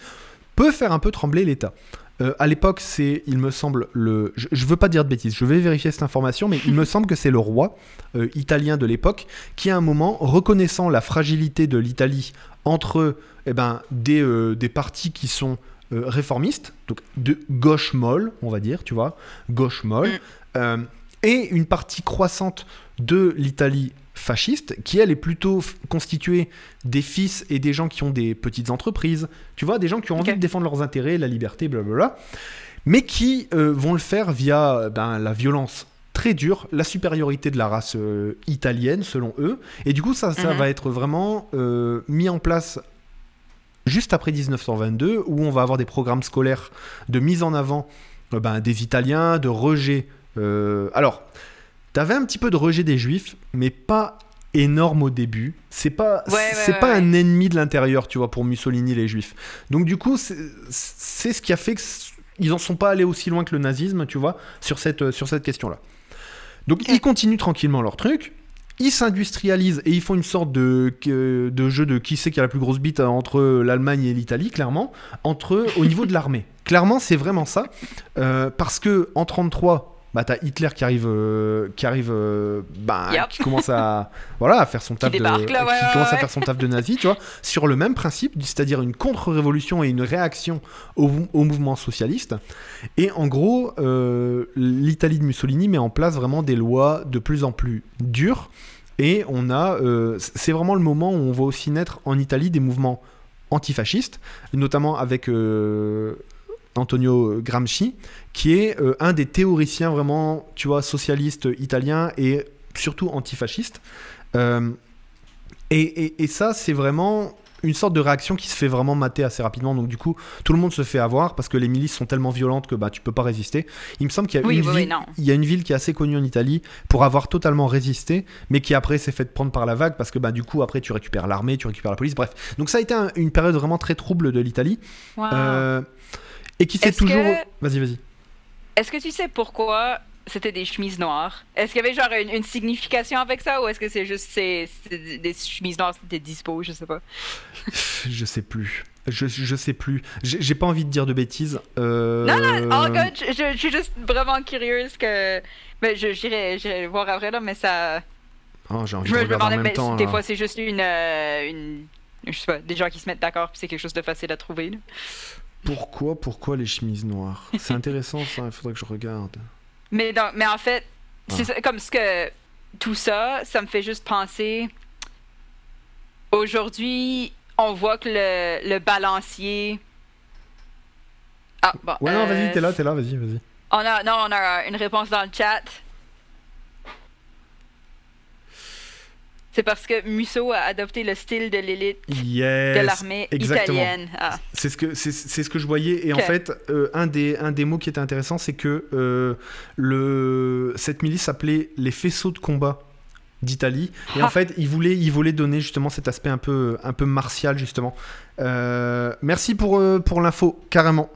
peut faire un peu trembler l'État. Euh, à l'époque, c'est, il me semble, le. Je, je veux pas dire de bêtises, je vais vérifier cette information, mais il me semble que c'est le roi euh, italien de l'époque qui, à un moment, reconnaissant la fragilité de l'Italie entre eh ben, des, euh, des partis qui sont euh, réformistes, donc de gauche molle, on va dire, tu vois, gauche molle, Mm. et une partie croissante de l'Italie fasciste, qui elle est plutôt constituée des fils et des gens qui ont des petites entreprises, tu vois, des gens qui ont envie de défendre leurs intérêts, la liberté, blablabla, mais qui euh, vont le faire via euh, ben, la violence très dure, la supériorité de la race euh, italienne selon eux, et du coup ça, ça Mhm. va être vraiment euh, mis en place juste après 1922, où on va avoir des programmes scolaires de mise en avant ben, des Italiens, de rejet. Alors, t'avais un petit peu de rejet des Juifs, mais pas énorme au début. C'est pas, Ouais, c'est ouais, pas ouais. un ennemi de l'intérieur, tu vois, pour Mussolini les Juifs. Donc du coup, c'est ce qui a fait que c- ils en sont pas allés aussi loin que le nazisme, tu vois, sur cette, euh, sur cette question-là. Donc ils continuent tranquillement leur truc. Ils s'industrialisent et ils font une sorte de, de jeu de qui c'est qui a la plus grosse bite entre l'Allemagne et l'Italie, clairement, entre au niveau de l'armée. Clairement, c'est vraiment ça. Euh, parce que en 33, bah, t'as Hitler qui arrive, euh, qui arrive, euh, bah, Yep. qui commence à, *laughs* voilà, à faire son taf de, débarque, là, ouais, qui ouais, commence à faire son taf de nazi, tu vois, sur le même principe, c'est-à-dire une contre-révolution et une réaction au, au mouvement socialiste. Et en gros, euh, l'Italie de Mussolini met en place vraiment des lois de plus en plus dures. Et on a, c'est vraiment le moment où on voit aussi naître en Italie des mouvements antifascistes, notamment avec euh, Antonio Gramsci, qui est euh, un des théoriciens vraiment, tu vois, socialistes italiens et surtout antifascistes. Euh, et, et- et ça, c'est vraiment une sorte de réaction qui se fait vraiment mater assez rapidement. Donc du coup, tout le monde se fait avoir parce que les milices sont tellement violentes que bah, tu peux pas résister. Il me semble qu'il y a, Oui, une, oui, ville, il y a une ville qui est assez connue en Italie pour avoir totalement résisté, mais qui après s'est fait prendre par la vague parce que bah, du coup, après, tu récupères l'armée, tu récupères la police, bref. Donc ça a été un- une période vraiment très trouble de l'Italie. Wow. Euh, et qui s'est toujours... que- Vas-y, vas-y. Est-ce que tu sais pourquoi c'était des chemises noires? Est-ce qu'il y avait genre une, une signification avec ça ou est-ce que c'est juste des chemises noires c'était dispo, je sais pas? *laughs* Je sais plus. Je, je sais plus. J'ai pas envie de dire de bêtises. Euh, Non, non, oh god, je, je- je suis juste vraiment curieuse que. Mais je j'irai voir après là, mais ça. oh, J'ai envie Je de regarder en même mais temps. des là. fois c'est juste une, euh, une. Je sais pas, des gens qui se mettent d'accord puis c'est quelque chose de facile à trouver. là. Pourquoi, pourquoi les chemises noires? C'est *laughs* intéressant ça, il faudrait que je regarde. Mais, mais en fait, c'est Ah. comme ce que. Tout ça, ça me fait juste penser. Aujourd'hui, on voit que le, le balancier. Ah, bon. Ouais, non, euh, vas-y, t'es là, t'es là, vas-y, vas-y. On a, non, on a une réponse dans le chat. C'est parce que Musso a adopté le style de l'élite Yes, de l'armée italienne. Ah. C'est ce que c'est ce que je voyais et en fait euh, un des un des mots qui était intéressant c'est que euh, le cette milice s'appelait les faisceaux de combat d'Italie et en Ah. fait ils voulaient ils voulaient donner justement cet aspect un peu un peu martial justement. Euh, merci pour pour l'info carrément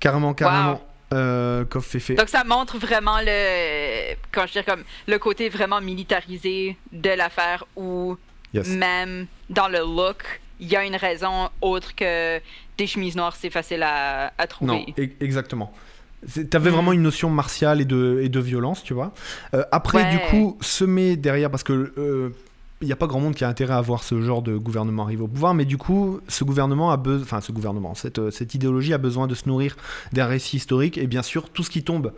carrément carrément. Wow. Euh, Fefe. Donc ça montre vraiment le, quand je dis comme le côté vraiment militarisé de l'affaire où Yes. même dans le look, il y a une raison autre que des chemises noires, c'est facile à, à trouver. Non, e- exactement. T'avais vraiment une notion martiale et de, et de violence, tu vois. Euh, après, Ouais. du coup, semer derrière, parce que euh, il n'y a pas grand monde qui a intérêt à voir ce genre de gouvernement arriver au pouvoir, mais du coup, ce gouvernement a besoin, enfin, ce gouvernement, cette, euh, cette idéologie a besoin de se nourrir d'un récit historique, et bien sûr, tout ce qui tombe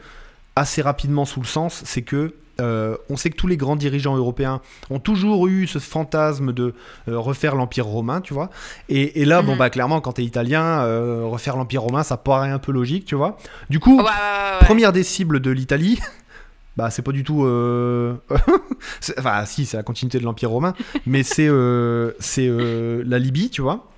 assez rapidement sous le sens, c'est que euh, on sait que tous les grands dirigeants européens ont toujours eu ce fantasme de euh, refaire l'Empire romain, tu vois. Et, et là, bon, Mhm. bah, clairement, quand t'es italien, euh, refaire l'Empire romain, ça paraît un peu logique, tu vois. Du coup, Ouais, ouais, ouais, ouais. première des cibles de l'Italie, *laughs* bah, c'est pas du tout. euh, *laughs* enfin, si, c'est la continuité de l'Empire romain, mais c'est euh, c'est euh, la Libye, tu vois.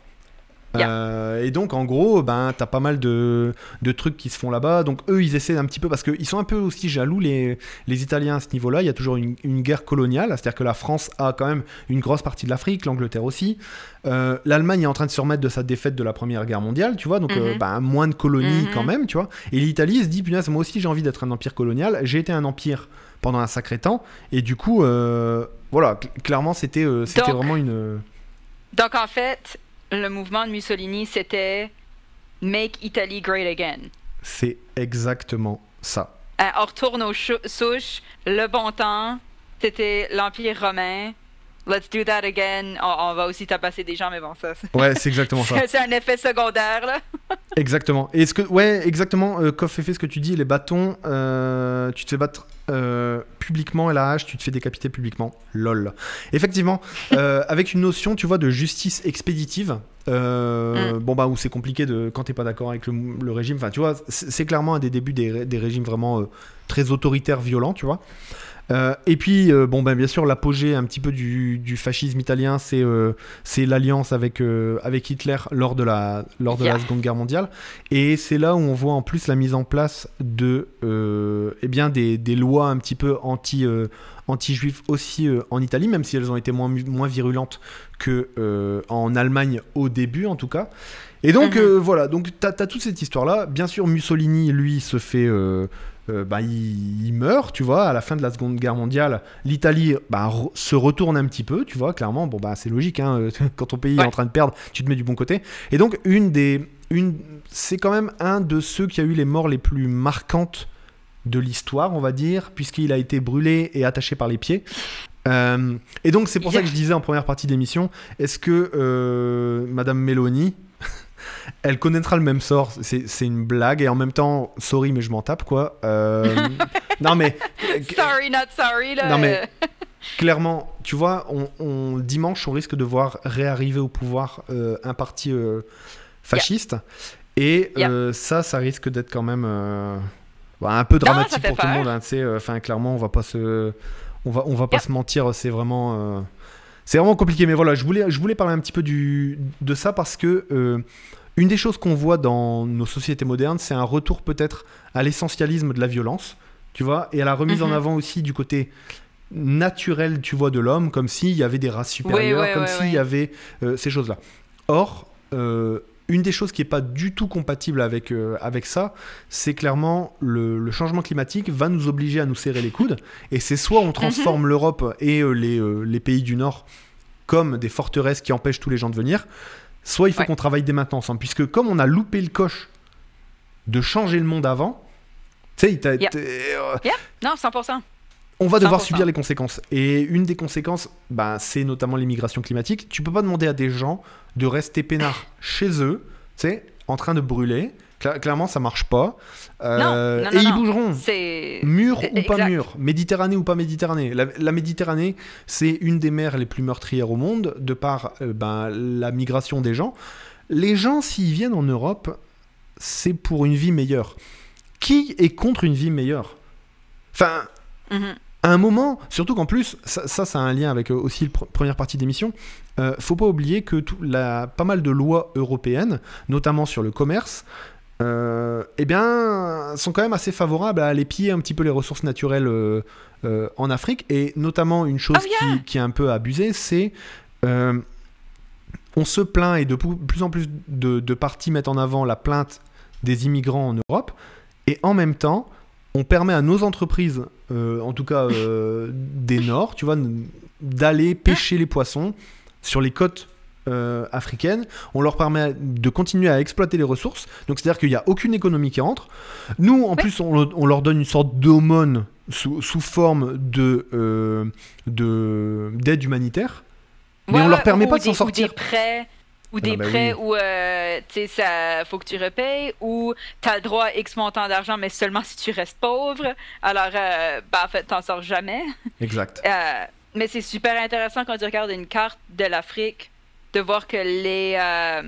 Yeah. Euh, et donc en gros, ben t'as pas mal de, de trucs qui se font là-bas. Donc eux, ils essaient un petit peu parce qu'ils sont un peu aussi jaloux les, les Italiens à ce niveau-là. Il y a toujours une, une guerre coloniale, c'est-à-dire que la France a quand même une grosse partie de l'Afrique, l'Angleterre aussi. Euh, L'Allemagne est en train de se remettre de sa défaite de la Première Guerre mondiale, tu vois. Donc euh, Mhm. ben, moins de colonies Mhm. quand même, tu vois. Et l'Italie se dit punaise, moi aussi j'ai envie d'être un empire colonial. J'ai été un empire pendant un sacré temps, et du coup, euh, voilà, cl- clairement c'était euh, vraiment une. Donc en fait, le mouvement de Mussolini, c'était Make Italy Great Again. C'est exactement ça. Euh, on retourne aux souches, le bon temps, c'était l'Empire romain. Let's do that again. On, on va aussi tabasser des gens, mais bon, ça, c'est- Ouais, c'est exactement ça. *laughs* c'est un effet secondaire, là. Exactement. Et ce que, ouais, exactement. Euh, Koff fait ce que tu dis, les bâtons, euh, tu te fais battre euh, publiquement et la hache, tu te fais décapiter publiquement. Lol. Effectivement, euh, avec une notion, tu vois, de justice expéditive. euh, Mm. Bon, bah, où c'est compliqué de, quand t'es pas d'accord avec le, le régime. Enfin, tu vois, c'est clairement un des débuts des régimes vraiment euh, très autoritaires, violents, tu vois. Euh, et puis, euh, bon, ben, bien sûr, l'apogée un petit peu du, du fascisme italien, c'est euh, c'est l'alliance avec, avec Hitler lors de, la, lors de la Yeah. Seconde Guerre mondiale. Et c'est là où on voit en plus la mise en place de, eh bien, des, des lois un petit peu anti, anti-juifs aussi en Italie, même si elles ont été moins, virulentes que euh, en Allemagne au début, en tout cas. Et donc, Mhm. euh, voilà, donc tu as, toute cette histoire-là. Bien sûr, Mussolini, lui, se fait. Euh, bah, il, il meurt, tu vois, à la fin de la Seconde Guerre mondiale. L'Italie bah, re- se retourne un petit peu, tu vois, clairement. Bon, bah, c'est logique, hein, euh, *laughs* quand ton pays est en train de perdre, tu te mets du bon côté. Et donc, une des. Une, c'est quand même un de ceux qui a eu les morts les plus marquantes de l'histoire, on va dire, puisqu'il a été brûlé et attaché par les pieds. Euh, et donc, c'est pour ça que je disais en première partie d'émission est-ce que euh, Madame Mélanie. Elle connaîtra le même sort, c'est une blague et en même temps, sorry mais je m'en tape quoi. Euh, *laughs* non mais Sorry, not sorry, là. Non, mais- clairement, tu vois, on, on- dimanche on risque de voir réarriver au pouvoir euh, un parti euh, fasciste et Yeah. ça, ça risque d'être quand même bah, un peu dramatique pour tout le monde. hein, Enfin, clairement, on va pas se, on va, on va pas Yeah. se mentir, c'est vraiment. C'est vraiment compliqué, mais voilà, je voulais, je voulais parler un petit peu du, de ça parce que euh, une des choses qu'on voit dans nos sociétés modernes, c'est un retour peut-être à l'essentialisme de la violence, tu vois, et à la remise en Mhm. avant aussi du côté naturel, tu vois, de l'homme, comme s'il y avait des races supérieures, ouais, comme s'il ouais. y avait euh, ces choses-là. Or, euh, une des choses qui n'est pas du tout compatible avec, euh, avec ça, c'est clairement le, le changement climatique va nous obliger à nous serrer les coudes. Et c'est soit on transforme l'Europe et euh, les, euh, les pays du Nord comme des forteresses qui empêchent tous les gens de venir, soit il faut Ouais. qu'on travaille dès maintenant ensemble. Puisque comme on a loupé le coche de changer le monde avant, tu sais, Yeah. euh, Non, 100%. on va devoir 100%. subir les conséquences. Et une des conséquences, bah, c'est notamment l'immigration climatique. Tu peux pas demander à des gens de rester peinards chez eux, tu sais, en train de brûler. Cla- clairement, ça marche pas. Euh, non, et non, ils bougeront. Mur ou pas Exact. mur, Méditerranée ou pas Méditerranée. La, la Méditerranée, c'est une des mers les plus meurtrières au monde, de par euh, ben, la migration des gens. Les gens, s'ils viennent en Europe, c'est pour une vie meilleure. Qui est contre une vie meilleure? Enfin, Mhm. à un moment, surtout qu'en plus, ça, ça, ça a un lien avec euh, aussi la première partie d'émission, euh, faut pas oublier que tout, la, pas mal de lois européennes, notamment sur le commerce, euh, eh bien, sont quand même assez favorables à aller piller un petit peu les ressources naturelles euh, euh, en Afrique. Et notamment, une chose Oh, yeah. qui, qui est un peu abusée, c'est... on se plaint et de plus en plus de, de partis mettent en avant la plainte des immigrants en Europe. Et en même temps, on permet à nos entreprises, en tout cas des Nords, tu vois, d'aller pêcher les poissons sur les côtes euh, africaines. On leur permet de continuer à exploiter les ressources. Donc c'est-à-dire qu'il n'y a aucune économie qui rentre. Nous, en plus, on, on leur donne une sorte d'aumône sous, sous forme de euh, de- d'aide humanitaire. Mais Ouais, on leur permet pas de s'en sortir. Ou des prêts, ou des bah prêts oui. où, euh, tu sais, ça faut que tu repayes, ou tu as le droit à X montant d'argent, mais seulement si tu restes pauvre. Alors, euh, ben, en fait, t'en sors jamais. Exact. *laughs* Mais c'est super intéressant quand tu regardes une carte de l'Afrique de voir que les, euh,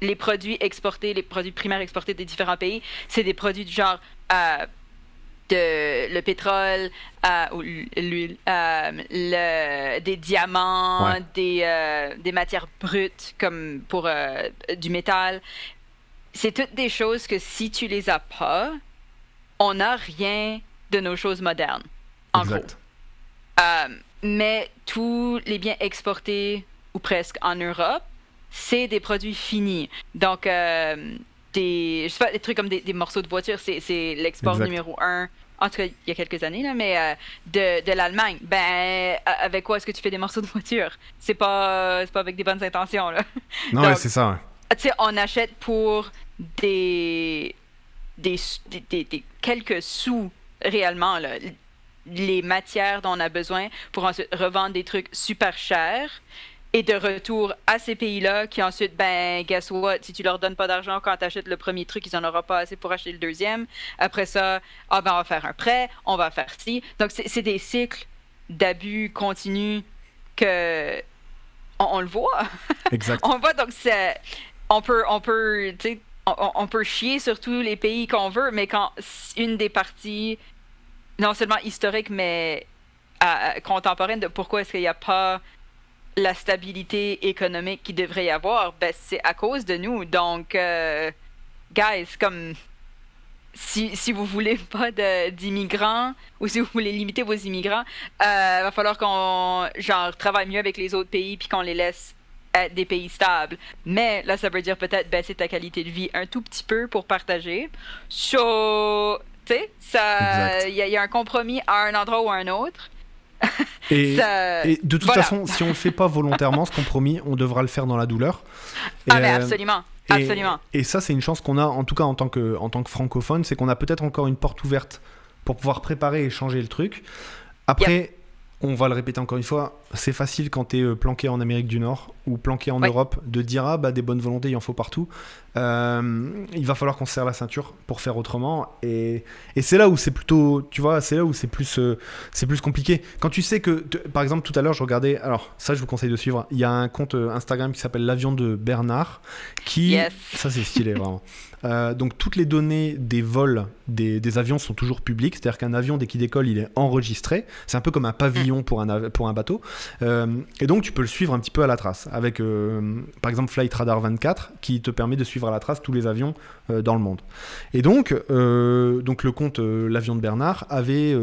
les produits exportés, les produits primaires exportés des différents pays, c'est des produits du genre euh, de le pétrole, euh, ou l'huile, le- des diamants, Ouais. des, des matières brutes comme pour du métal. C'est toutes des choses que si tu les as pas, on n'a rien de nos choses modernes. En exact. Mais tous les biens exportés, ou presque, en Europe, c'est des produits finis. Donc, euh, des, je sais pas, des trucs comme des, des morceaux de voiture, c'est l'export numéro un, en tout cas, il y a quelques années, là, mais euh, de, de l'Allemagne. Ben, avec quoi est-ce que tu fais des morceaux de voiture? C'est pas, c'est pas avec des bonnes intentions, là. Non, ouais, c'est ça. ouais. Ah, Tu sais, on achète pour des, des, des, des- des quelques sous réellement là, les matières dont on a besoin pour ensuite revendre des trucs super chers. et de retour à ces pays-là qui ensuite, ben, guess what, si tu leur donnes pas d'argent quand tu achètes le premier truc, ils en auront pas assez pour acheter le deuxième. Après ça, ah ben, on va faire un prêt, on va faire ci. Donc, c'est des cycles d'abus continus que on, le voit. *laughs* Exact. on voit, donc on peut, on peut, on, on, peut chier sur tous les pays qu'on veut, mais quand une des parties, non seulement historique, mais contemporaine de pourquoi est-ce qu'il n'y a pas la stabilité économique qu'il devrait y avoir, ben, c'est à cause de nous. Donc, euh, guys, comme si, si vous voulez *laughs* pas d'immigrants ou si vous voulez limiter vos immigrants, il euh, va falloir qu'on genre travaille mieux avec les autres pays puis qu'on les laisse être des pays stables. Mais là, ça veut dire peut-être baisser ta qualité de vie un tout petit peu pour partager. So, tu sais, il y, a un compromis à un endroit ou à un autre. *laughs* Et, de toute façon, si on ne fait pas volontairement ce compromis, on devra le faire dans la douleur. ah, mais euh, absolument. Et, absolument. Et ça, c'est une chance qu'on a, en tout cas en tant que, en tant que francophone, c'est qu'on a peut-être encore une porte ouverte pour pouvoir préparer et changer le truc. Après, on va le répéter encore une fois, c'est facile quand tu es euh, planqué en Amérique du Nord ou planqué en Europe de dire ah bah des bonnes volontés il en faut partout. Euh, il va falloir qu'on se serre la ceinture pour faire autrement et, et c'est là où c'est plutôt tu vois c'est là où c'est plus euh, c'est plus compliqué. Quand tu sais que par exemple tout à l'heure je regardais alors ça je vous conseille de suivre il y a un compte Instagram qui s'appelle l'avion de Bernard qui ça c'est stylé vraiment. *laughs* Euh, donc toutes les données des vols des, avions sont toujours publiques, c'est-à-dire qu'un avion dès qu'il décolle, il est enregistré. C'est un peu comme un pavillon pour un, pour un bateau. Euh, et donc tu peux le suivre un petit peu à la trace, avec euh, par exemple Flight Radar 24 qui te permet de suivre à la trace tous les avions dans le monde. Et donc, donc le compte L'avion de Bernard avait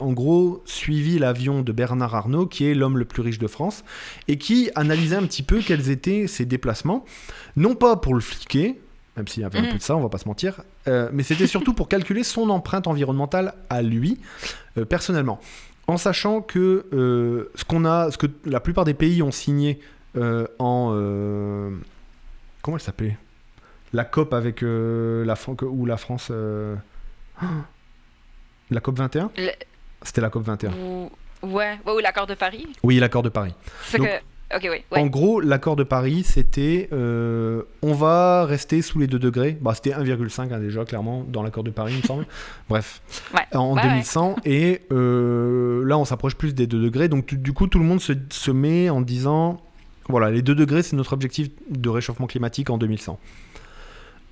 en gros suivi l'avion de Bernard Arnault, qui est l'homme le plus riche de France, et qui analysait un petit peu quels étaient ses déplacements, non pas pour le fliquer, même s'il y avait un peu mm. de ça, on va pas se mentir. Euh, mais c'était surtout pour calculer son empreinte environnementale à lui, euh, personnellement. En sachant que euh, ce qu'on a, ce que la plupart des pays ont signé en. comment elle s'appelait? La COP avec la ou la France. *gasps* la COP 21 C'était la COP 21. Ouais, ou l'accord de Paris Oui, l'accord de Paris. Donc, que en gros, l'accord de Paris, c'était euh, on va rester sous les 2 degrés. Bah, c'était 1,5 hein, déjà, clairement, dans l'accord de Paris, il me semble. *laughs* Bref, en 2100. Et euh, là, on s'approche plus des 2 degrés. Donc, du coup, tout le monde se, se met en disant voilà, les 2 degrés, c'est notre objectif de réchauffement climatique en 2100.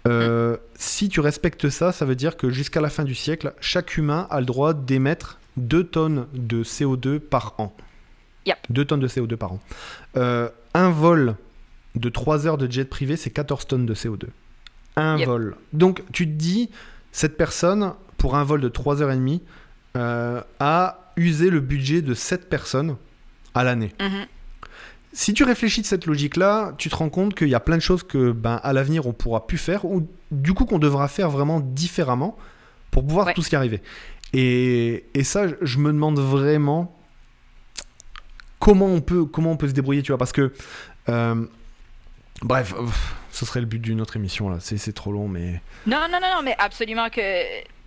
Euh, si tu respectes ça, ça veut dire que jusqu'à la fin du siècle, chaque humain a le droit d'émettre 2 tonnes de CO2 par an. 2 tonnes de CO2 par an. Euh, un vol de 3 heures de jet privé, c'est 14 tonnes de CO2. Un vol. Donc tu te dis, cette personne, pour un vol de 3 heures et demie, euh, a usé le budget de 7 personnes à l'année. Mm-hmm. Si tu réfléchis de cette logique-là, tu te rends compte qu'il y a plein de choses que, ben, à l'avenir, on pourra plus faire, ou du coup qu'on devra faire vraiment différemment pour pouvoir tout ce qui arriver. Et, et ça, je me demande vraiment comment on peut, comment on peut se débrouiller, tu vois, parce que. Euh, bref, ce serait le but d'une autre émission, là. C'est trop long, mais. Non, non, non, non, mais absolument que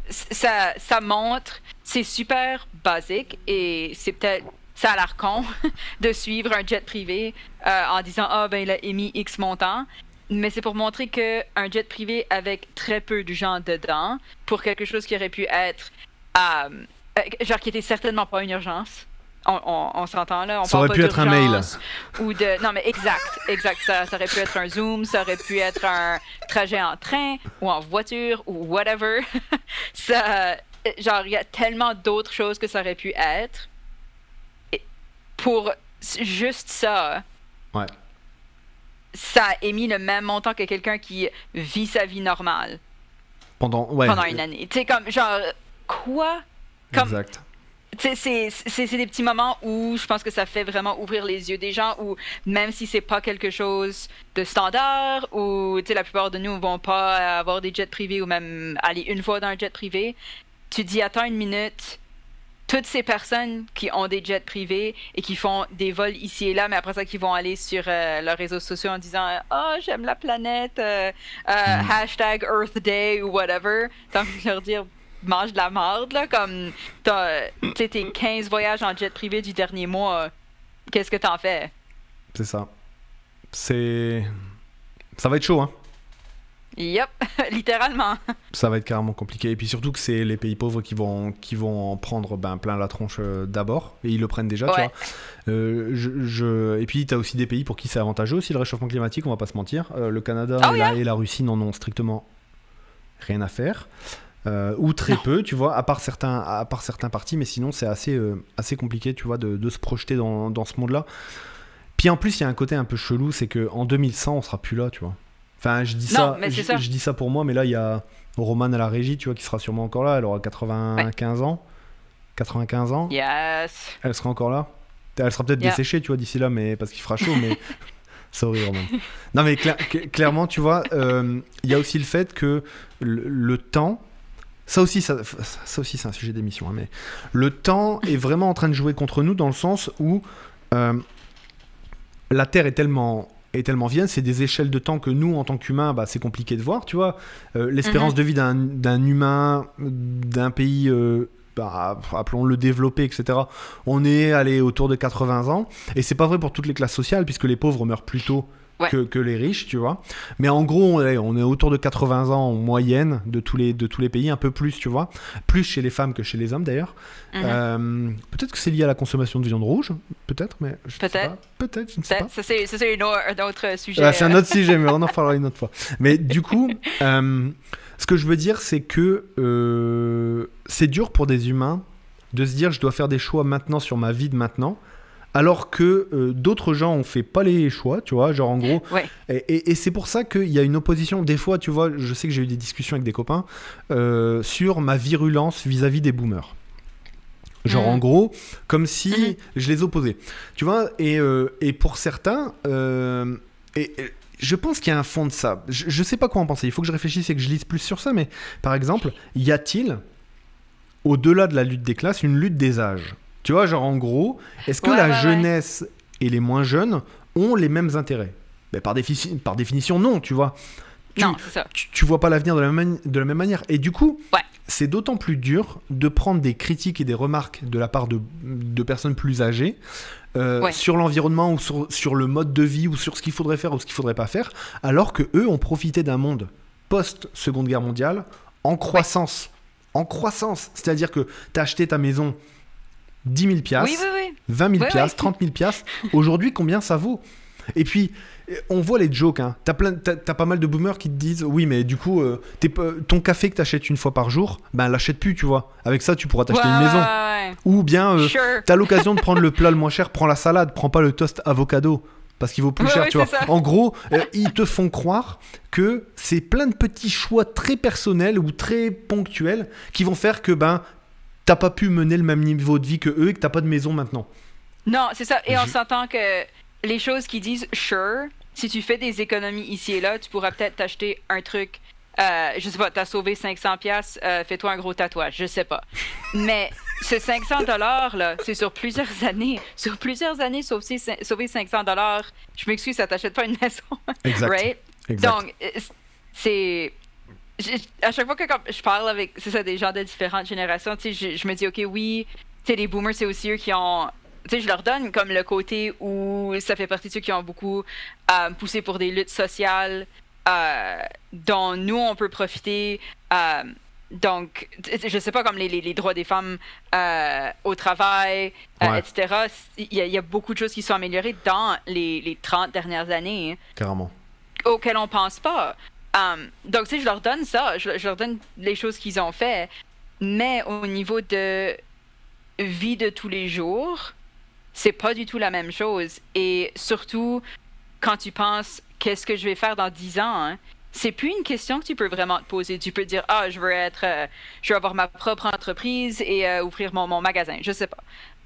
ça, ça montre, c'est super basique et c'est peut-être. Ça a l'air con *laughs* de suivre un jet privé euh, en disant Ah, ben, il a émis X montant. Mais c'est pour montrer qu'un jet privé avec très peu de gens dedans, pour quelque chose qui aurait pu être. Euh, genre qui était certainement pas une urgence, on, s'entend là. On ça aurait pu être un mail. Ou de... Non, mais exact, exact. Ça, ça, aurait pu être un Zoom, ça aurait pu être un trajet en train ou en voiture ou whatever. *laughs* ça, genre, il y a tellement d'autres choses que ça aurait pu être. Pour juste ça, ouais. ça a émis le même montant que quelqu'un qui vit sa vie normale. Pendant, ouais. Pendant une année. Tu sais, comme, genre, quoi? Comme, exact c'est des petits moments où je pense que ça fait vraiment ouvrir les yeux des gens, où même si c'est pas quelque chose de standard, ou la plupart de nous ne vont pas avoir des jets privés ou même aller une fois dans un jet privé, tu dis attends une minute, toutes ces personnes qui ont des jets privés et qui font des vols ici et là, mais après ça, qui vont aller sur euh, leurs réseaux sociaux en disant Oh, j'aime la planète, euh, euh, mm. hashtag Earth Day ou whatever. Tant *laughs* que leur dire mange de la merde, là, comme, tu sais, tes 15 voyages en jet privé du dernier mois, qu'est-ce que t'en fais? c'est ça. C'est. Ça va être chaud, hein. Yep, *laughs* littéralement. Ça va être carrément compliqué. Et puis surtout que c'est les pays pauvres qui vont, qui vont en prendre ben, plein la tronche euh, d'abord. Et ils le prennent déjà, tu vois. Euh, je, je- Et puis tu as aussi des pays pour qui c'est avantageux aussi le réchauffement climatique, on va pas se mentir. Euh, le Canada Oh, et, la, et la Russie n'en ont strictement rien à faire. Euh, ou très Non. peu, tu vois, à part certains, à part certains partis, mais sinon c'est assez, assez compliqué, tu vois, de, de se projeter dans, dans ce monde-là. Puis en plus, il y a un côté un peu chelou, c'est qu'en 2100, on sera plus là, tu vois. Enfin, je dis Non, ça, mais c'est je, ça. je dis ça pour moi, mais là, il y a Romane à la régie, tu vois, qui sera sûrement encore là. Elle aura 95 ans. 95 ans. Yes. Elle sera encore là. Elle sera peut-être Yeah. desséchée, tu vois, d'ici là, mais parce qu'il fera chaud, mais. *laughs* Sorry, Roman. Non, mais cla- cl- clairement, tu vois, euh, il y a aussi le fait que le, le temps. Ça aussi, ça, ça aussi c'est un sujet d'émission, hein, mais le temps est vraiment en train de jouer contre nous dans le sens où euh, la Terre est tellement est tellement vieille, c'est des échelles de temps que nous, en tant qu'humains, bah, c'est compliqué de voir, tu vois. Euh, L'espérance Mhm. de vie d'un- d'un humain, d'un pays, euh, bah, appelons-le développé, etc., on est allé autour de 80 ans. Et c'est pas vrai pour toutes les classes sociales, puisque les pauvres meurent plus tôt Ouais. que, que les riches, tu vois. Mais en gros, on est, on est autour de 80 ans en moyenne de tous, les, de tous les pays, un peu plus, tu vois. Plus chez les femmes que chez les hommes, d'ailleurs. Mhm. Euh, peut-être que c'est lié à la consommation de viande rouge, peut-être, mais je ne sais Peut-être. pas. Peut-être, je ne sais pas. ça, c'est un autre sujet. Ah, c'est un autre sujet, mais on en reparlera une autre fois. Mais du coup, euh, ce que je veux dire, c'est que euh, c'est dur pour des humains de se dire je dois faire des choix maintenant sur ma vie de maintenant, alors que euh, d'autres gens ont fait pas les choix, tu vois, genre en gros. *laughs* Ouais. Et, et- et c'est pour ça qu'il y a une opposition. Des fois, tu vois, je sais que j'ai eu des discussions avec des copains euh, sur ma virulence vis-à-vis des boomers. Genre en gros, comme si Mhm. je les opposais. Tu vois, et, euh, et pour certains, et, et je pense qu'il y a un fond de ça. Je, je sais pas quoi en penser. Il faut que je réfléchisse et que je lise plus sur ça. Mais par exemple, y a-t-il, au-delà de la lutte des classes, une lutte des âges? Tu vois, genre en gros, est-ce que Ouais, la ouais, ouais. jeunesse et les moins jeunes ont les mêmes intérêts? Ben, par, défi- par définition, non, tu vois. Tu, Non, c'est ça. tu, tu vois pas l'avenir de, la de la même manière. Et du coup, c'est d'autant plus dur de prendre des critiques et des remarques de la part de, de personnes plus âgées euh, Ouais. sur l'environnement ou sur, sur le mode de vie ou sur ce qu'il faudrait faire ou ce qu'il faudrait pas faire, alors que eux ont profité d'un monde post-seconde guerre mondiale en croissance. En croissance. C'est-à-dire que tu as acheté ta maison 10 000 piastres. Oui, oui, oui. 20 000 Ouais, piastres, ouais. 30 000 piastres. *laughs* Aujourd'hui, combien ça vaut? Et puis, on voit les jokes. Hein. T'as, plein, t'as, t'as pas mal de boomers qui te disent Oui, mais du coup, euh, t'es ton café que t'achètes une fois par jour, ben l'achète plus, tu vois. Avec ça, tu pourras t'acheter Ouais, une maison. ouais, Ou bien, euh, Sure. t'as l'occasion de *laughs* prendre le plat le moins cher, prends la salade, prends pas le toast avocado. Parce qu'il vaut plus cher, tu vois. ça. En gros, euh, ils te font croire que c'est plein de petits choix très personnels ou très ponctuels qui vont faire que ben t'as pas pu mener le même niveau de vie que eux et que t'as pas de maison maintenant. Non, c'est ça. Et on s'entend que les choses qui disent sure, si tu fais des économies ici et là, tu pourras peut-être t'acheter un truc. Euh, je sais pas, t'as sauvé 500 pièces, fais-toi un gros tatouage, je sais pas. Mais ce 500 dollars là, c'est sur plusieurs *laughs* années, sur plusieurs années sauver, sauver 500 dollars. Je m'excuse, ça t'achète pas une maison, Exact. right? exact. Donc euh, c'est à chaque fois que je parle avec ça des gens de différentes générations, je, je me dis ok oui, les boomers c'est aussi eux qui ont je leur donne comme le côté où ça fait partie de ceux qui ont beaucoup euh, poussé pour des luttes sociales euh, dont nous on peut profiter. euh, donc, je sais pas, comme les, les- les droits des femmes au travail, Ouais. etc. Il y, a- il y a beaucoup de choses qui sont améliorées dans les, les 30 dernières années Carrément. auxquels on pense pas. Um, donc, tu sais, je leur donne ça, je, je leur donne les choses qu'ils ont fait, mais au niveau de vie de tous les jours, c'est pas du tout la même chose. Et surtout, quand tu penses qu'est-ce que je vais faire dans 10 ans, hein, c'est plus une question que tu peux vraiment te poser. Tu peux dire ah je veux être, euh, je veux avoir ma propre entreprise et euh, ouvrir mon, mon magasin. Je sais pas.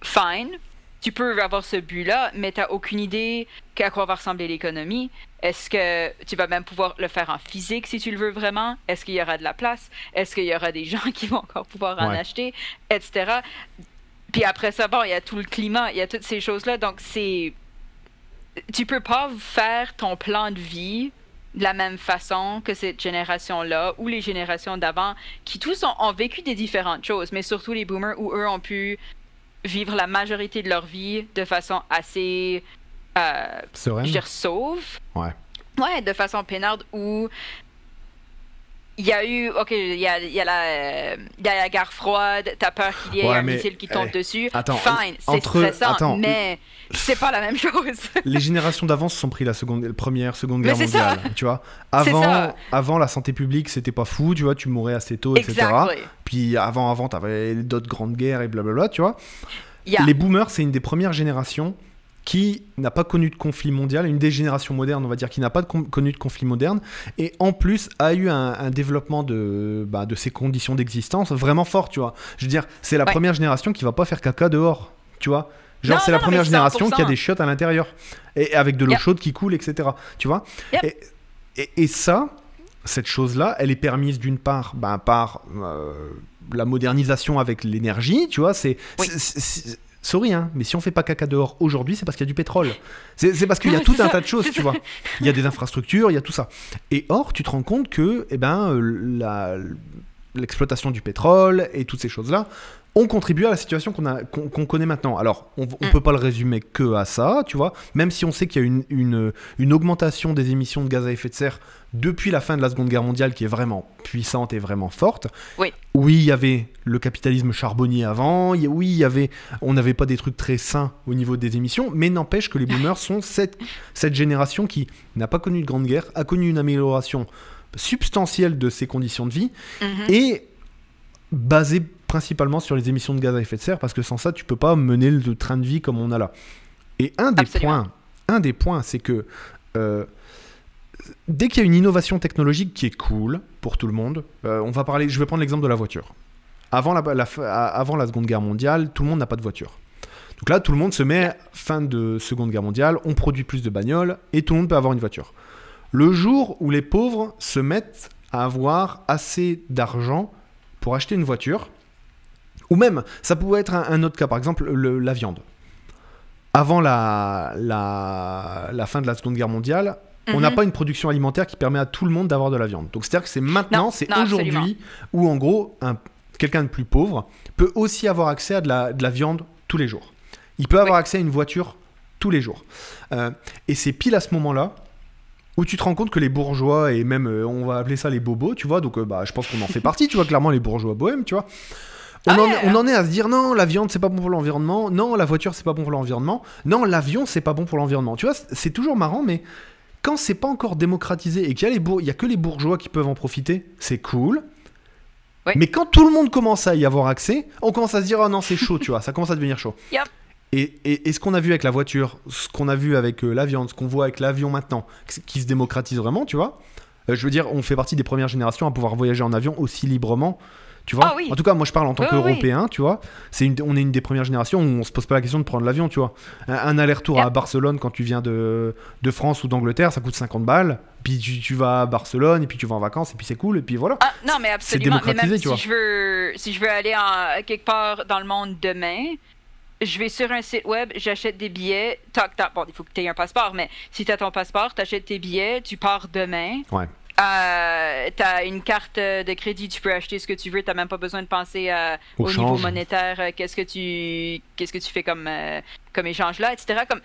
Fine. Tu peux avoir ce but-là, mais tu n'as aucune idée à quoi va ressembler l'économie. Est-ce que tu vas même pouvoir le faire en physique si tu le veux vraiment? Est-ce qu'il y aura de la place? Est-ce qu'il y aura des *laughs* gens qui vont encore pouvoir en Ouais. acheter? Etc. Puis après ça, bon, il y a tout le climat, il y a toutes ces choses-là. Donc, c'est. Tu peux pas faire ton plan de vie de la même façon que cette génération-là ou les générations d'avant qui tous ont, ont vécu des différentes choses, mais surtout les boomers où eux ont pu vivre la majorité de leur vie de façon assez euh, je Sereine. veux dire, sauve. Ouais. Ouais, de façon peinarde où il y a eu, ok, il y a, il y a la, euh, il y a la guerre froide, t'as peur qu'il y ait Ouais, un mais, missile qui tombe eh, dessus. attends, Fine, c'est stressant, attends, mais c'est pas la même chose. *laughs* Les générations d'avant se sont pris la seconde, la première, seconde Mais guerre c'est ça. mondiale. Tu vois, *laughs* avant, avant la santé publique, c'était pas fou. Tu vois, tu mourais assez tôt, etc. Exactly. Puis avant, avant, t'avais d'autres grandes guerres et blablabla. Tu vois. Yeah. Les boomers, c'est une des premières générations qui n'a pas connu de conflit mondial, une des générations modernes, on va dire, qui n'a pas de connu de conflit moderne, et en plus a eu un, un développement de, bah, de ses conditions d'existence vraiment fort, tu vois. Je veux dire, c'est la Ouais. première génération qui va pas faire caca dehors, tu vois. Genre, c'est la non, première génération qui a 100%. des chiottes à l'intérieur, et avec de l'eau Yep. chaude qui coule, etc. Tu vois Yep. et, et- et ça, cette chose-là, elle est permise d'une part bah, par euh, la modernisation avec l'énergie, tu vois, c'est... Oui. Sorry, hein, mais si on fait pas caca dehors aujourd'hui, c'est parce qu'il y a du pétrole. C'est parce qu'il y a *laughs* tout un ça, tas de choses, tu vois. Il y a des infrastructures, il y a tout ça. Et or, tu te rends compte que eh ben, euh, la- l'exploitation du pétrole et toutes ces choses-là ont contribué à la situation qu'on connaît maintenant. Alors, on ne Mm. peut pas le résumer que à ça, tu vois, même si on sait qu'il y a une, une, une augmentation des émissions de gaz à effet de serre depuis la fin de la Seconde Guerre mondiale qui est vraiment puissante et vraiment forte. Oui. Oui, il y avait le capitalisme charbonnier avant, y- oui, il y avait, on n'avait pas des trucs très sains au niveau des émissions, mais n'empêche que les boomers sont cette, cette génération qui n'a pas connu de grande guerre, a connu une amélioration substantielle de ses conditions de vie Mhm. et basée principalement sur les émissions de gaz à effet de serre, parce que sans ça, tu peux pas mener le train de vie comme on a là. Et un des Absolument. points, un des points, c'est que euh, dès qu'il y a une innovation technologique qui est cool pour tout le monde, euh, on va parler, je vais prendre l'exemple de la voiture. Avant la, la- avant la Seconde Guerre mondiale, tout le monde n'a pas de voiture. Donc là, tout le monde se met, fin de Seconde Guerre mondiale, on produit plus de bagnoles et tout le monde peut avoir une voiture. Le jour où les pauvres se mettent à avoir assez d'argent pour acheter une voiture, ou même, ça pouvait être un, un autre cas, par exemple le- la viande. Avant la, la, la fin de la Seconde Guerre mondiale, on n'a Mhm. pas une production alimentaire qui permet à tout le monde d'avoir de la viande. Donc c'est-à-dire que c'est maintenant, c'est aujourd'hui où en gros, un- quelqu'un de plus pauvre peut aussi avoir accès à de la, de la viande tous les jours. Il peut avoir accès à une voiture tous les jours. Euh, et c'est pile à ce moment-là où tu te rends compte que les bourgeois et même euh, on va appeler ça les bobos, tu vois, donc euh, bah, je pense qu'on en fait partie, tu vois, clairement les bourgeois bohèmes, tu vois. On, Ah en, ouais. on en est à se dire non, la viande c'est pas bon pour l'environnement, non, la voiture c'est pas bon pour l'environnement, non, l'avion c'est pas bon pour l'environnement. Tu vois, c'est- toujours marrant, mais quand c'est pas encore démocratisé et qu'il y a, les bour- il y a que les bourgeois qui peuvent en profiter, c'est cool. Ouais. Mais quand tout le monde commence à y avoir accès, on commence à se dire oh non, c'est chaud, tu vois, ça commence à devenir chaud. *laughs* Yep. Et, et- et ce qu'on a vu avec la voiture, ce qu'on a vu avec euh, la viande, ce qu'on voit avec l'avion maintenant, qui- qui se démocratise vraiment, tu vois. euh, je veux dire, on fait partie des premières générations à pouvoir voyager en avion aussi librement. Tu vois Ah oui. En tout cas, moi je parle en tant oui. qu'Européen, tu vois. C'est une, on est une des premières générations où on se pose pas la question de prendre l'avion, tu vois. Un, un aller-retour à. Barcelone quand tu viens de, de France ou d'Angleterre, ça coûte 50 balles. Puis tu, tu vas à Barcelone, et puis tu vas en vacances, et puis c'est cool, et puis voilà. Ah, non, mais absolument. Mais même tu vois. si je veux, si je veux aller en, quelque part dans le monde demain, je vais sur un site web, j'achète des billets. Tac, tac. Bon, il faut que tu aies un passeport, mais si tu as ton passeport, tu achètes tes billets, tu pars demain. Ouais. Euh, tu as une carte de crédit, tu peux acheter ce que tu veux, tu même pas besoin de penser euh, Au niveau monétaire, euh, qu'est-ce que tu qu'est-ce que tu fais comme, euh, comme échange là, etc. Comme,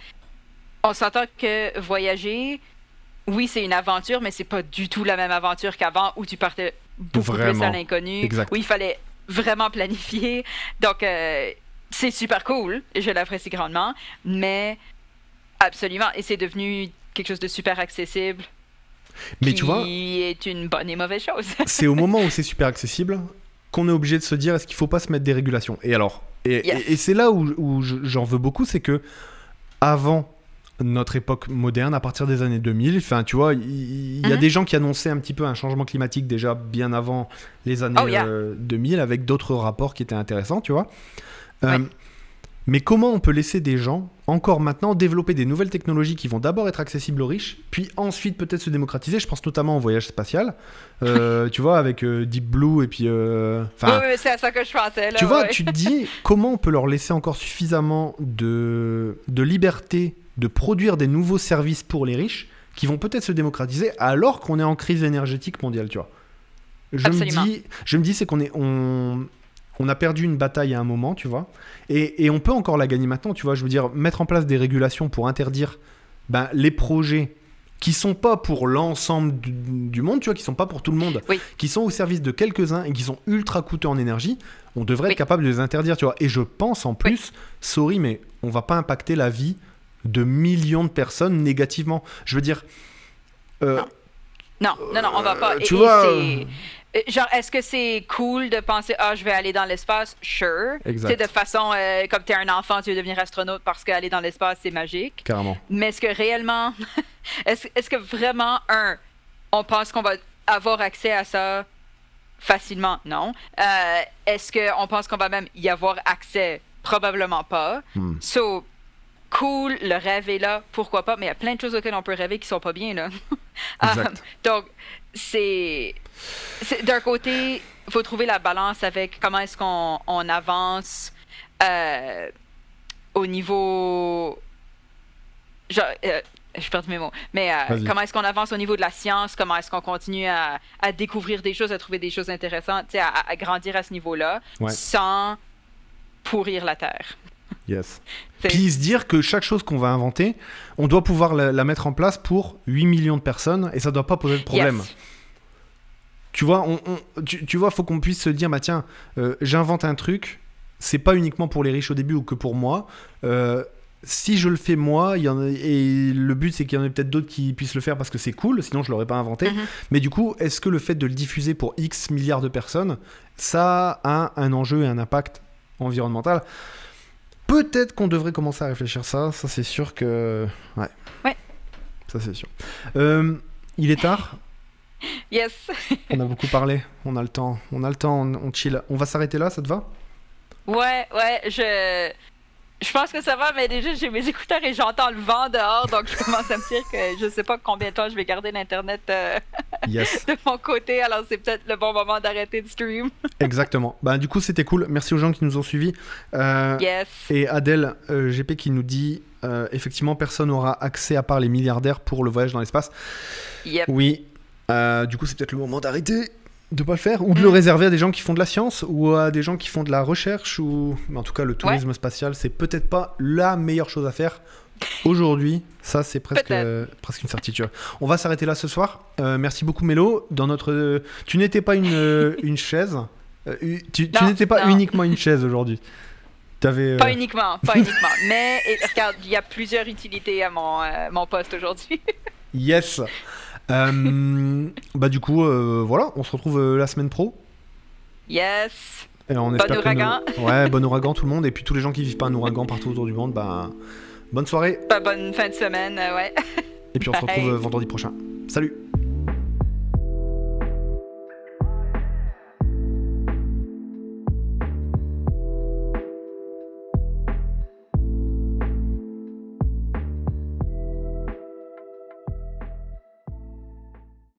on s'entend que voyager, oui, c'est une aventure, mais c'est pas du tout la même aventure qu'avant où tu partais beaucoup plus Vraiment. à l'inconnu, où il fallait vraiment planifier. Donc, c'est super cool, je l'apprécie grandement, mais absolument, et c'est devenu quelque chose de super accessible. Mais qui tu vois, est une bonne et mauvaise chose. *laughs* c'est au moment où c'est super accessible qu'on est obligé de se dire est-ce qu'il faut pas se mettre des régulations? Et alors, et, Yes. et- et c'est là où, où je- j'en veux beaucoup, c'est que avant notre époque moderne, à partir des années 2000, enfin tu vois, il y, a Mhm. des gens qui annonçaient un petit peu un changement climatique déjà bien avant les années Oh, yeah. euh, 2000 avec d'autres rapports qui étaient intéressants, tu vois. Euh, Ouais. Mais comment on peut laisser des gens, encore maintenant, développer des nouvelles technologies qui vont d'abord être accessibles aux riches, puis ensuite peut-être se démocratiser? Je pense notamment au voyage spatial, Euh, *laughs* tu vois, avec euh, Deep Blue et puis... euh, oui, oui, c'est à ça que je pensais. Là, tu vois, tu te dis *laughs* comment on peut leur laisser encore suffisamment de, de liberté de produire des nouveaux services pour les riches qui vont peut-être se démocratiser alors qu'on est en crise énergétique mondiale, tu vois? Je me dis, je me dis c'est qu'on est on, on a perdu une bataille à un moment, tu vois, et, et on peut encore la gagner maintenant, tu vois. Je veux dire, mettre en place des régulations pour interdire ben, les projets qui sont pas pour l'ensemble du, du monde, tu vois, qui sont pas pour tout le monde, Oui. qui sont au service de quelques-uns et qui sont ultra coûteux en énergie, on devrait Oui. être capable de les interdire, tu vois. Et je pense en plus, sorry, mais on va pas impacter la vie de millions de personnes négativement. Je veux dire, euh, Non, non, non, on va pas. Euh, tu et vois, Genre, est-ce que c'est cool de penser, ah, je vais aller dans l'espace? Sure. Exact. De façon, euh, comme t'es un enfant, tu veux devenir astronaute parce qu'aller dans l'espace, c'est magique. carrément. Mais est-ce que réellement, *laughs* est-ce est-ce que vraiment, un, on pense qu'on va avoir accès à ça facilement? Non. Euh, est-ce qu'on pense qu'on va même y avoir accès? Probablement pas. Hmm. So, cool, le rêve est là, pourquoi pas, mais il y a plein de choses auxquelles on peut rêver qui sont pas bien, là. *laughs* Um, donc, c'est. D'un côté, il faut trouver la balance avec comment est-ce qu'on on avance euh, au niveau. Genre, euh, je perds mes mots. Mais euh, comment est-ce qu'on avance au niveau de la science? Comment est-ce qu'on continue à, à découvrir des choses, à trouver des choses intéressantes, tu sais, à, à grandir à ce niveau-là, Ouais. sans pourrir la Terre. Yes. Puis se dire que chaque chose qu'on va inventer, on doit pouvoir la, la mettre en place pour 8 millions de personnes et ça doit pas poser de problème. Yes. Tu vois, on, on- tu, tu vois, faut qu'on puisse se dire, bah tiens, euh, j'invente un truc, c'est pas uniquement pour les riches au début ou que pour moi. Euh, si je le fais moi, il y en a- et le but c'est qu'il y en ait peut-être d'autres qui puissent le faire parce que c'est cool, sinon je l'aurais pas inventé. Mhm. Mais du coup, est-ce que le fait de le diffuser pour X milliards de personnes, ça a un enjeu et un impact environnemental? Peut-être qu'on devrait commencer à réfléchir ça, ça c'est sûr que... Ouais. Ouais. Ça c'est sûr. Euh, il est tard, Yes. on a beaucoup parlé, on a le temps, on a le temps, on, on chill. On va s'arrêter là, ça te va? Ouais, ouais, je. Je pense que ça va, mais déjà j'ai mes écouteurs et j'entends le vent dehors, donc je commence à me dire que je sais pas combien de temps je vais garder l'internet euh, Yes, *laughs* de mon côté, alors c'est peut-être le bon moment d'arrêter de stream. *laughs* exactement. Bah du coup c'était cool, merci aux gens qui nous ont suivis. Euh, Yes. Et Adèle euh, GP qui nous dit effectivement personne n'aura accès à part les milliardaires pour le voyage dans l'espace. Yep. Oui. Du coup c'est peut-être le moment d'arrêter de pas le faire ou de le Mm. réserver à des gens qui font de la science ou à des gens qui font de la recherche ou mais en tout cas le tourisme spatial c'est peut-être pas la meilleure chose à faire aujourd'hui ça c'est presque euh, presque une certitude on va s'arrêter là ce soir Euh, merci beaucoup Mélo dans notre euh, tu n'étais pas une, une chaise tu, n'étais pas non. uniquement une chaise aujourd'hui T'avais, euh, Pas uniquement, pas uniquement. Mais et, regarde, il y a plusieurs utilités à mon, mon poste aujourd'hui. Yes. Euh, bah du coup, euh, voilà, on se retrouve euh, la semaine pro. Yes. Et on Bon espère que ouragan. nos- Ouais, bon ouragan tout le monde. Et puis tous les gens qui vivent pas un ouragan partout autour du monde, bah bonne soirée. Pas bonne fin de semaine, ouais. Et puis on se *laughs* retrouve vendredi prochain. Salut.